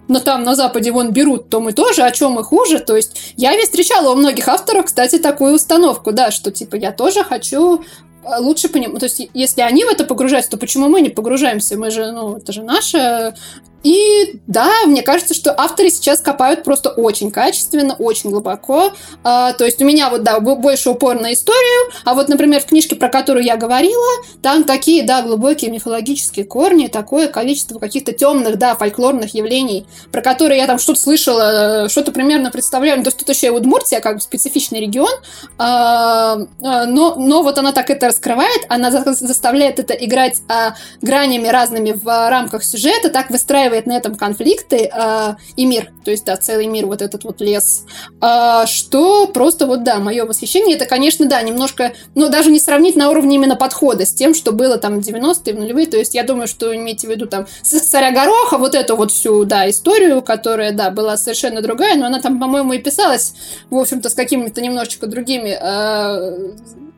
но там на Западе вон берут, то мы тоже, о чем мы хуже. То есть я ведь встречала у многих авторов, кстати, такую установку, да, что типа я тоже хочу э, лучше понимать. То есть, если они в это погружаются, то почему мы не погружаемся? Мы же, ну, это же наше и да, мне кажется, что авторы сейчас копают просто очень качественно, очень глубоко. А, то есть у меня вот, да, больше упор на историю, а вот, например, в книжке, про которую я говорила, там такие, да, глубокие мифологические корни, такое количество каких-то темных, да, фольклорных явлений, про которые я там что-то слышала, э, что-то примерно представляю. Ну, то есть тут еще и Удмуртия, как специфичный регион, а, а, но, но вот она так это раскрывает, она заставляет это играть а, гранями разными в рамках сюжета, так выстраивает устраивает на этом конфликты э, и мир, то есть, да, целый мир, вот этот вот лес, э, что просто вот, да, мое восхищение, это, конечно, да, немножко, ну, даже не сравнить на уровне именно подхода с тем, что было там в 90-е, в нулевые, то есть, я думаю, что имейте в виду там царя Гороха, вот эту вот всю, да, историю, которая, да, была совершенно другая, но она там, по-моему, и писалась, в общем-то, с какими-то немножечко другими э,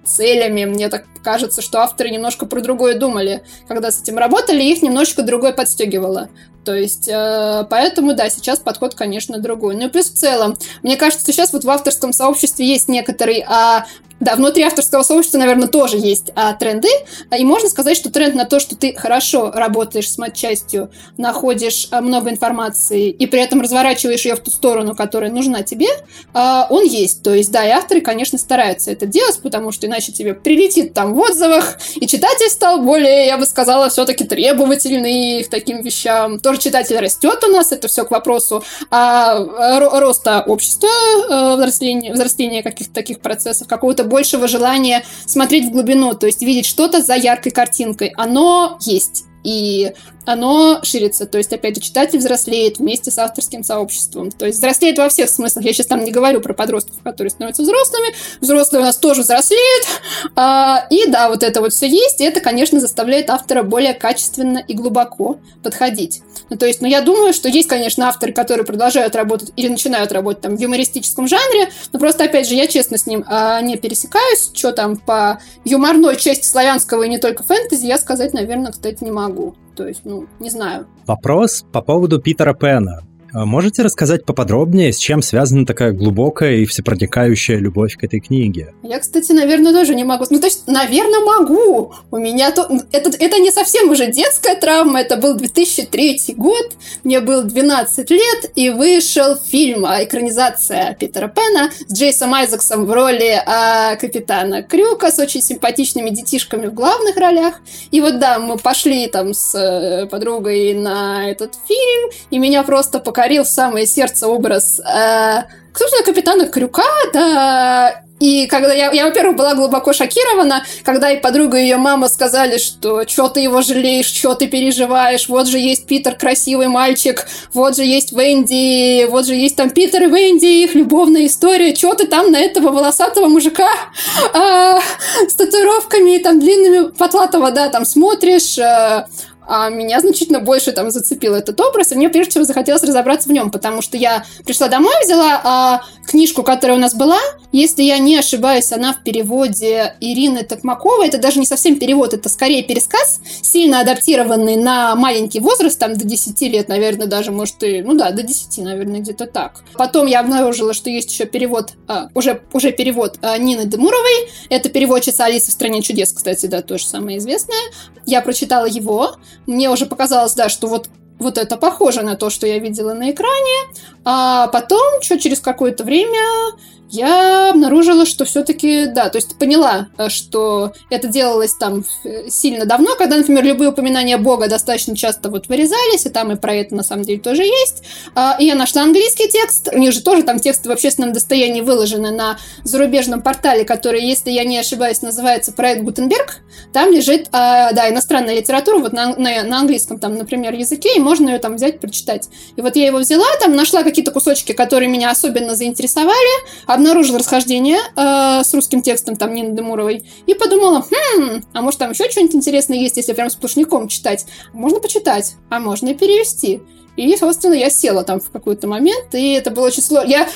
целями. Мне так кажется, что авторы немножко про другое думали, когда с этим работали, их немножечко другое подстегивало. То есть, э, поэтому, да, сейчас подход, конечно, другой. Ну и плюс в целом, мне кажется, сейчас вот в авторском сообществе есть некоторый а, да, внутри авторского сообщества, наверное, тоже есть а, тренды. И можно сказать, что тренд на то, что ты хорошо работаешь с матчастью, находишь а, много информации и при этом разворачиваешь ее в ту сторону, которая нужна тебе, а, он есть. То есть, да, и авторы, конечно, стараются это делать, потому что иначе тебе прилетит там в отзывах, и читатель стал более, я бы сказала, все-таки требовательный к таким вещам. Тоже читатель растет у нас, это все к вопросу а, роста общества, а, взросления, взросления каких-то таких процессов, какого-то большего желания смотреть в глубину, то есть видеть что-то за яркой картинкой. Оно есть. и оно ширится. То есть, опять же, читатель взрослеет вместе с авторским сообществом. То есть, взрослеет во всех смыслах. Я сейчас там не говорю про подростков, которые становятся взрослыми. Взрослые у нас тоже взрослеют. А, и да, вот это вот все есть. И это, конечно, заставляет автора более качественно и глубоко подходить. Ну, то есть, ну, я думаю, что есть, конечно, авторы, которые продолжают работать или начинают работать там в юмористическом жанре. Но просто, опять же, я честно с ним а, не пересекаюсь. Что там по юморной части славянского и не только фэнтези, я сказать, наверное, кстати, не могу. То есть, ну, не знаю. Вопрос по поводу Питера Пэна. А можете рассказать поподробнее, с чем связана такая глубокая и всепроникающая любовь к этой книге? Я, кстати, наверное, тоже не могу. Ну, то есть, наверное, могу. У меня то... Это, это не совсем уже детская травма, это был 2003 год, мне было 12 лет, и вышел фильм, а, экранизация Питера Пэна с Джейсом Айзексом в роли а, капитана Крюка с очень симпатичными детишками в главных ролях. И вот да, мы пошли там с э, подругой на этот фильм, и меня просто показали покорил самое сердце образ э, собственно, капитана Крюка, да, и когда я, я, во-первых, была глубоко шокирована, когда и подруга и ее мама сказали, что что ты его жалеешь, что ты переживаешь, вот же есть Питер, красивый мальчик, вот же есть Венди, вот же есть там Питер и Венди, их любовная история, что ты там на этого волосатого мужика а, с татуировками и там длинными потлатого, да, там смотришь, а, а меня значительно больше там зацепил этот образ, и мне прежде всего захотелось разобраться в нем, потому что я пришла домой, взяла а, книжку, которая у нас была, если я не ошибаюсь, она в переводе Ирины Токмаковой, это даже не совсем перевод, это скорее пересказ, сильно адаптированный на маленький возраст, там до 10 лет, наверное, даже, может, и, ну да, до 10, наверное, где-то так. Потом я обнаружила, что есть еще перевод, а, уже, уже перевод а, Нины Демуровой, это переводчица Алисы в «Стране чудес», кстати, да, тоже самое известное. Я прочитала его, мне уже показалось, да, что вот вот это похоже на то, что я видела на экране. А потом, что через какое-то время я обнаружила, что все-таки, да, то есть поняла, э, что это делалось там э, сильно давно, когда, например, любые упоминания Бога достаточно часто вот вырезались, и там и про это на самом деле тоже есть. А, и я нашла английский текст, у них же тоже там тексты в общественном достоянии выложены на зарубежном портале, который, если я не ошибаюсь, называется «Проект Гутенберг». Там лежит, а, да, иностранная литература, вот на, на, на английском там, например, языке, и можно ее там взять, прочитать. И вот я его взяла, там нашла какие-то кусочки, которые меня особенно заинтересовали, обнаружила расхождение э, с русским текстом там Нины Демуровой и подумала, хм, а может там еще что-нибудь интересное есть, если прям сплошняком читать? Можно почитать, а можно и перевести. И, собственно, я села там в какой-то момент, и это было очень сложно. Я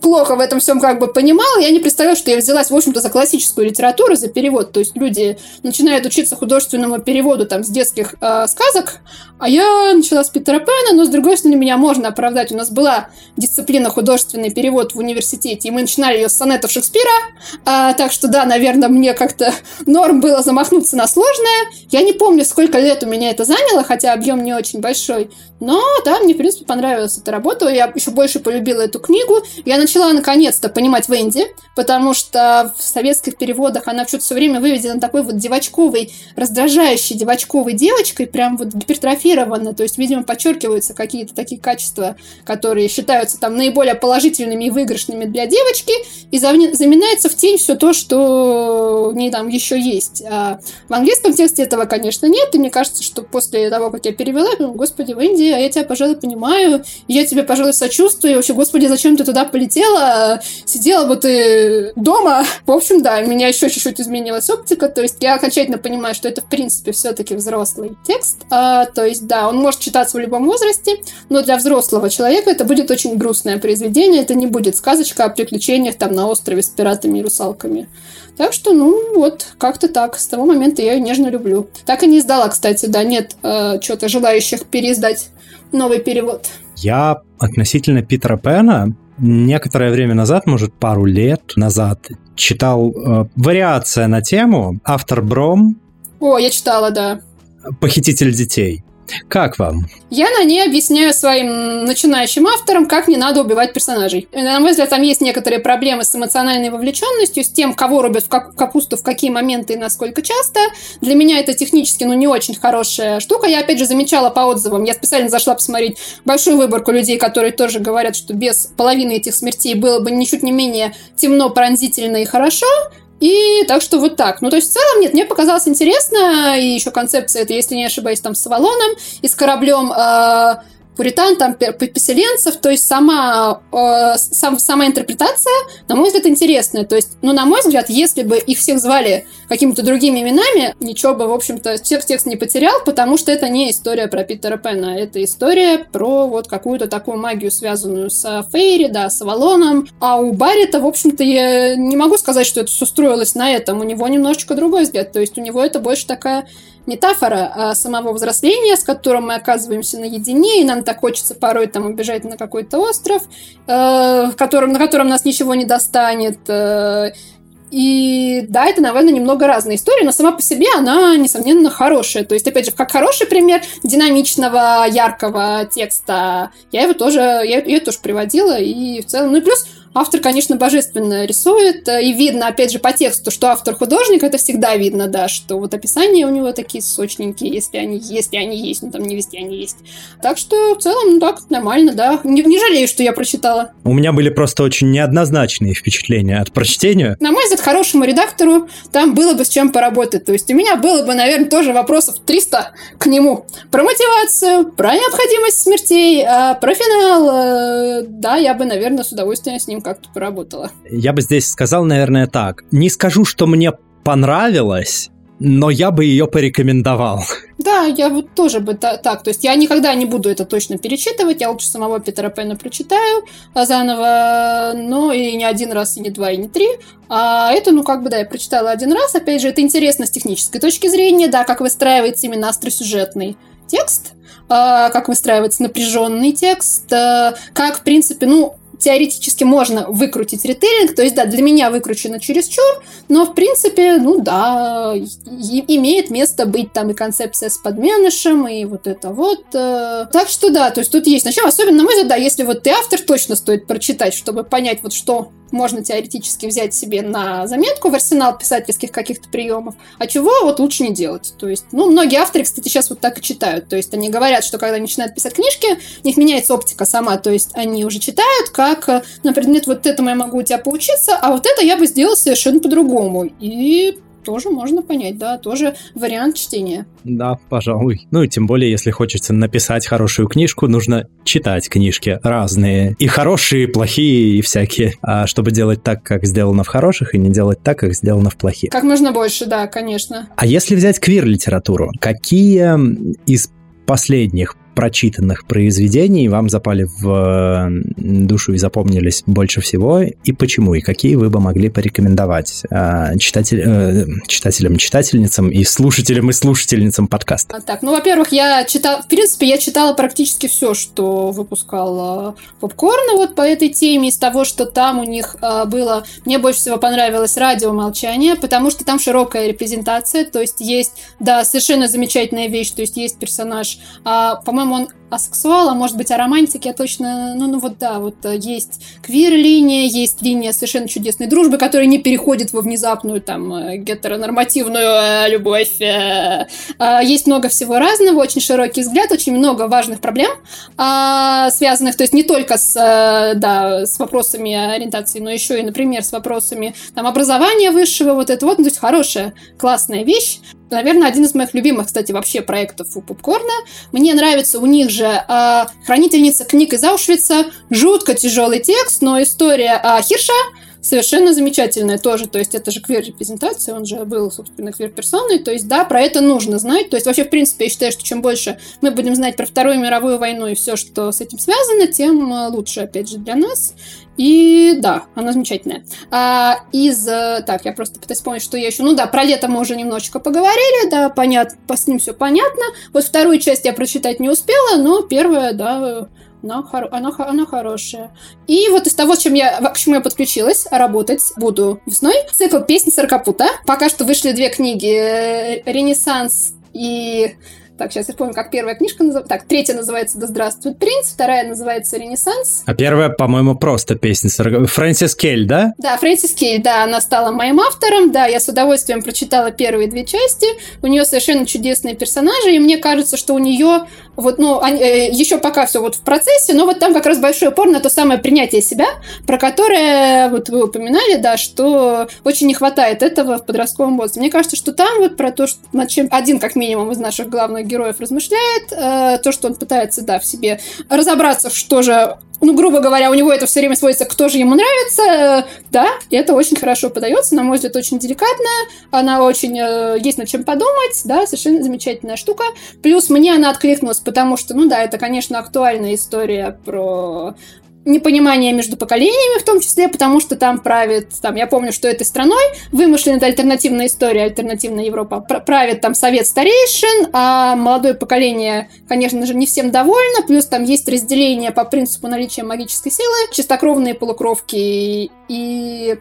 плохо в этом всем как бы понимала. Я не представляла, что я взялась, в общем-то, за классическую литературу, за перевод. То есть люди начинают учиться художественному переводу там с детских э, сказок, а я начала с Питера Пэна, но, с другой стороны, меня можно оправдать. У нас была дисциплина художественный перевод в университете, и мы начинали ее с сонетов Шекспира, а, так что, да, наверное, мне как-то норм было замахнуться на сложное. Я не помню, сколько лет у меня это заняло, хотя объем не очень большой, но, да, мне, в принципе, понравилась эта работа, я еще больше полюбила эту книгу, я начала наконец-то понимать Венди, потому что в советских переводах она что-то все время выведена такой вот девочковой, раздражающей девочковой девочкой, прям вот гипертрофированно, то есть, видимо, подчеркиваются какие-то такие качества, которые считаются там наиболее положительными и выигрышными для девочки, и заминается в тень все то, что в ней там еще есть. А в английском тексте этого, конечно, нет, и мне кажется, что после того, как я перевела, я думаю, господи, Венди, а я тебя, пожалуй, понимаю, я тебе, пожалуй, сочувствую, и вообще, господи, зачем ты туда полетела, сидела бы ты дома. В общем, да, у меня еще чуть-чуть изменилась оптика, то есть я окончательно понимаю, что это, в принципе, все-таки взрослый текст. А, то есть, да, он может читаться в любом возрасте, но для взрослого человека это будет очень грустное произведение, это не будет сказочка о приключениях там на острове с пиратами и русалками. Так что, ну, вот, как-то так. С того момента я ее нежно люблю. Так и не издала, кстати, да, нет э, что-то желающих переиздать новый перевод. Я относительно Питера Пэна некоторое время назад, может, пару лет назад, читал э, вариация на тему «Автор Бром». О, я читала, да. «Похититель детей». Как вам? Я на ней объясняю своим начинающим авторам, как не надо убивать персонажей. На мой взгляд, там есть некоторые проблемы с эмоциональной вовлеченностью, с тем, кого рубят в капусту, в какие моменты и насколько часто. Для меня это технически, ну, не очень хорошая штука. Я, опять же, замечала по отзывам. Я специально зашла посмотреть большую выборку людей, которые тоже говорят, что без половины этих смертей было бы ничуть не менее темно, пронзительно и хорошо. И так что вот так. Ну, то есть в целом, нет, мне показалось интересно, и еще концепция, это, если не ошибаюсь, там с Авалоном и с кораблем э, пуритан, там, поселенцев, то есть сама, э, сам, сама интерпретация, на мой взгляд, интересная. То есть, ну, на мой взгляд, если бы их всех звали какими-то другими именами, ничего бы, в общем-то, текст, текст не потерял, потому что это не история про Питера Пэна, это история про вот какую-то такую магию, связанную с Фейри, да, с Авалоном. А у Баррита, в общем-то, я не могу сказать, что это все строилось на этом. У него немножечко другой взгляд. То есть у него это больше такая метафора а, самого взросления, с которым мы оказываемся наедине, и нам так хочется порой там убежать на какой-то остров, э, которым, на котором нас ничего не достанет. Э, и да, это, наверное, немного разная история, но сама по себе она, несомненно, хорошая. То есть, опять же, как хороший пример динамичного, яркого текста, я его тоже, я ее тоже приводила, и в целом, ну и плюс Автор, конечно, божественно рисует, э, и видно, опять же, по тексту, что автор художник, это всегда видно, да, что вот описания у него такие сочненькие, если они, если они есть, ну там не везде они есть. Так что в целом, ну так, нормально, да. Не, не жалею, что я прочитала. У меня были просто очень неоднозначные впечатления от прочтения. На мой взгляд, хорошему редактору там было бы с чем поработать. То есть у меня было бы, наверное, тоже вопросов 300 к нему. Про мотивацию, про необходимость смертей, а про финал. Э, да, я бы, наверное, с удовольствием с ним как-то поработала. Я бы здесь сказал, наверное, так. Не скажу, что мне понравилось, но я бы ее порекомендовал. Да, я вот тоже бы та- так. То есть я никогда не буду это точно перечитывать. Я лучше самого Питера Пэна прочитаю заново, но и не один раз, и не два, и не три. А это, ну, как бы, да, я прочитала один раз. Опять же, это интересно с технической точки зрения, да, как выстраивается именно остросюжетный текст, а, как выстраивается напряженный текст, а, как, в принципе, ну, теоретически можно выкрутить ритейлинг, то есть, да, для меня выкручено чересчур, но, в принципе, ну да, имеет место быть там и концепция с подменышем, и вот это вот. Э. Так что да, то есть тут есть начало, особенно, на мой взгляд, да, если вот ты автор, точно стоит прочитать, чтобы понять вот что можно теоретически взять себе на заметку в арсенал писательских каких-то приемов, а чего вот лучше не делать. То есть, ну, многие авторы, кстати, сейчас вот так и читают. То есть они говорят, что когда начинают писать книжки, у них меняется оптика сама. То есть они уже читают, как, э, на предмет вот этому я могу у тебя поучиться, а вот это я бы сделал совершенно по-другому. И тоже можно понять, да, тоже вариант чтения. Да, пожалуй. Ну и тем более, если хочется написать хорошую книжку, нужно читать книжки разные. И хорошие, и плохие, и всякие. А чтобы делать так, как сделано в хороших, и не делать так, как сделано в плохих. Как можно больше, да, конечно. А если взять квир-литературу, какие из последних прочитанных произведений вам запали в душу и запомнились больше всего, и почему, и какие вы бы могли порекомендовать э, читатель, э, читателям, читательницам и слушателям и слушательницам подкаста? А, так, ну, во-первых, я читала, в принципе, я читала практически все, что выпускал э, Попкорн вот по этой теме, из того, что там у них э, было, мне больше всего понравилось радио «Молчание», потому что там широкая репрезентация, то есть есть, да, совершенно замечательная вещь, то есть есть персонаж, по-моему, по-моему, он асексуал, а может быть о романтике, я точно, ну, ну вот да, вот э, есть квир-линия, есть линия совершенно чудесной дружбы, которая не переходит во внезапную там э, гетеронормативную э, любовь. Есть много всего разного, очень широкий взгляд, очень много важных проблем, а, связанных, то есть не только с, да, с вопросами ориентации, но еще и, например, с вопросами там образования высшего, вот это вот, ну, то есть хорошая, классная вещь. Наверное, один из моих любимых, кстати, вообще проектов у Попкорна. Мне нравится у них же э, «Хранительница книг из Аушвица». Жутко тяжелый текст, но история э, Хирша совершенно замечательная тоже. То есть это же квир-репрезентация, он же был, собственно, квир-персоной. То есть, да, про это нужно знать. То есть вообще, в принципе, я считаю, что чем больше мы будем знать про Вторую мировую войну и все, что с этим связано, тем э, лучше, опять же, для нас. И да, она замечательная. А, из... Э, так, я просто пытаюсь вспомнить, что я еще... Ну да, про лето мы уже немножечко поговорили, да, понятно, с ним все понятно. Вот вторую часть я прочитать не успела, но первая, да, она, хор... она, она хорошая. И вот из того, чем я, к чему я подключилась, работать буду весной. Цикл песни Саркапута. Пока что вышли две книги «Ренессанс» и Так, сейчас я помню, как первая книжка называется. Так, третья называется «Да здравствует принц», вторая называется «Ренессанс». А первая, по-моему, просто песня. Фрэнсис Кель, да? Да, Фрэнсис Кель, да, она стала моим автором. Да, я с удовольствием прочитала первые две части. У нее совершенно чудесные персонажи, и мне кажется, что у нее вот, ну, э, еще пока все вот в процессе, но вот там как раз большой упор на то самое принятие себя, про которое вот вы упоминали, да, что очень не хватает этого в подростковом возрасте. Мне кажется, что там вот про то, что над чем один как минимум из наших главных героев размышляет, э, то, что он пытается, да, в себе разобраться, что же ну, грубо говоря, у него это все время сводится, кто же ему нравится, да, и это очень хорошо подается, на мой взгляд, очень деликатно, она очень, э, есть над чем подумать, да, совершенно замечательная штука. Плюс мне она откликнулась, потому что, ну да, это, конечно, актуальная история про непонимание между поколениями в том числе, потому что там правит, там, я помню, что этой страной вымышленная альтернативная история, альтернативная Европа, правит там совет старейшин, а молодое поколение, конечно же, не всем довольно, плюс там есть разделение по принципу наличия магической силы, чистокровные полукровки и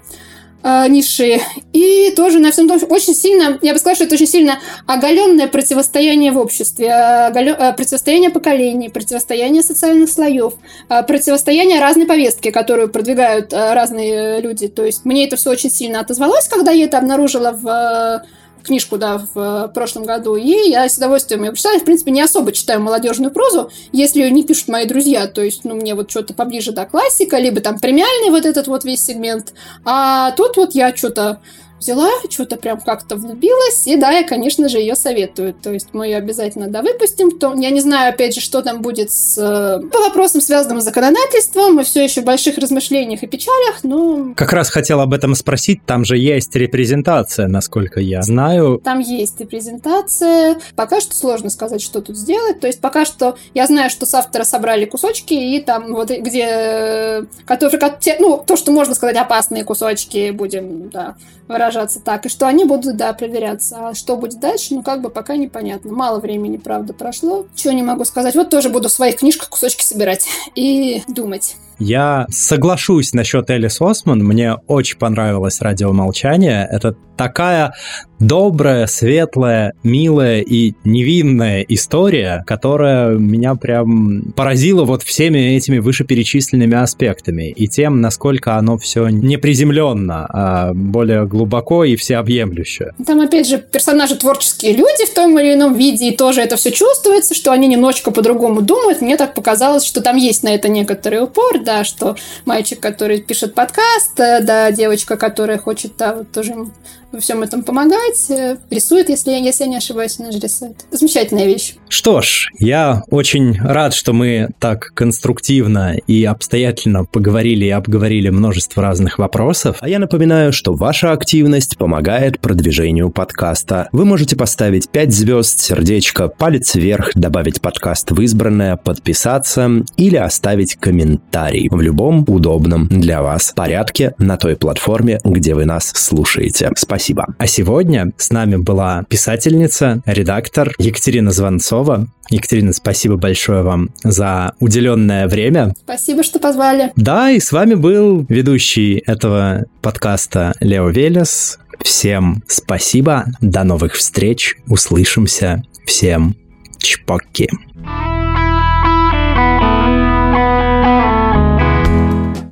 э, низшие. И тоже на всем том, очень сильно, я бы сказала, что это очень сильно оголенное противостояние в обществе, оголё, э, противостояние поколений, противостояние социальных слоев, э, противостояние разной повестки, которую продвигают э, разные люди. То есть мне это все очень сильно отозвалось, когда я это обнаружила в книжку, да, в э, прошлом году, и я с удовольствием ее прочитала. в принципе, не особо читаю молодежную прозу, если ее не пишут мои друзья. То есть, ну, мне вот что-то поближе, да, классика, либо там премиальный вот этот вот весь сегмент. А тут вот я что-то взяла, что-то прям как-то влюбилась, и да, я, конечно же, ее советую. То есть мы ее обязательно, да, выпустим. То, я не знаю, опять же, что там будет с, э, по вопросам, связанным с законодательством. Мы все еще в больших размышлениях и печалях, но... Как раз хотел об этом спросить. Там же есть репрезентация, насколько я знаю. Там есть репрезентация. Пока что сложно сказать, что тут сделать. То есть пока что я знаю, что с автора собрали кусочки, и там вот где... Э, которые, ну, то, что можно сказать, опасные кусочки будем, да, выражаться так, и что они будут, да, проверяться. А что будет дальше, ну, как бы пока непонятно. Мало времени, правда, прошло. Чего не могу сказать. Вот тоже буду в своих книжках кусочки собирать и думать. Я соглашусь насчет Элис Осман. Мне очень понравилось «Радио молчания». Это такая добрая, светлая, милая и невинная история, которая меня прям поразила вот всеми этими вышеперечисленными аспектами и тем, насколько оно все не приземленно, а более глубоко и всеобъемлюще. Там, опять же, персонажи творческие люди в том или ином виде, и тоже это все чувствуется, что они немножечко по-другому думают. Мне так показалось, что там есть на это некоторый упор, да, что мальчик, который пишет подкаст, э, да, девочка, которая хочет, да, вот тоже во всем этом помогать, э, рисует, если, если я не ошибаюсь, она же рисует. Замечательная вещь. Что ж, я очень рад, что мы так конструктивно и обстоятельно поговорили и обговорили множество разных вопросов. А я напоминаю, что ваша активность помогает продвижению подкаста. Вы можете поставить 5 звезд, сердечко, палец вверх, добавить подкаст в избранное, подписаться или оставить комментарий в любом удобном для вас порядке на той платформе, где вы нас слушаете. Спасибо. А сегодня с нами была писательница, редактор Екатерина Звонцова. Екатерина, спасибо большое вам за уделенное время. Спасибо, что позвали. Да, и с вами был ведущий этого подкаста Лео Велес. Всем спасибо, до новых встреч, услышимся, всем чпоки.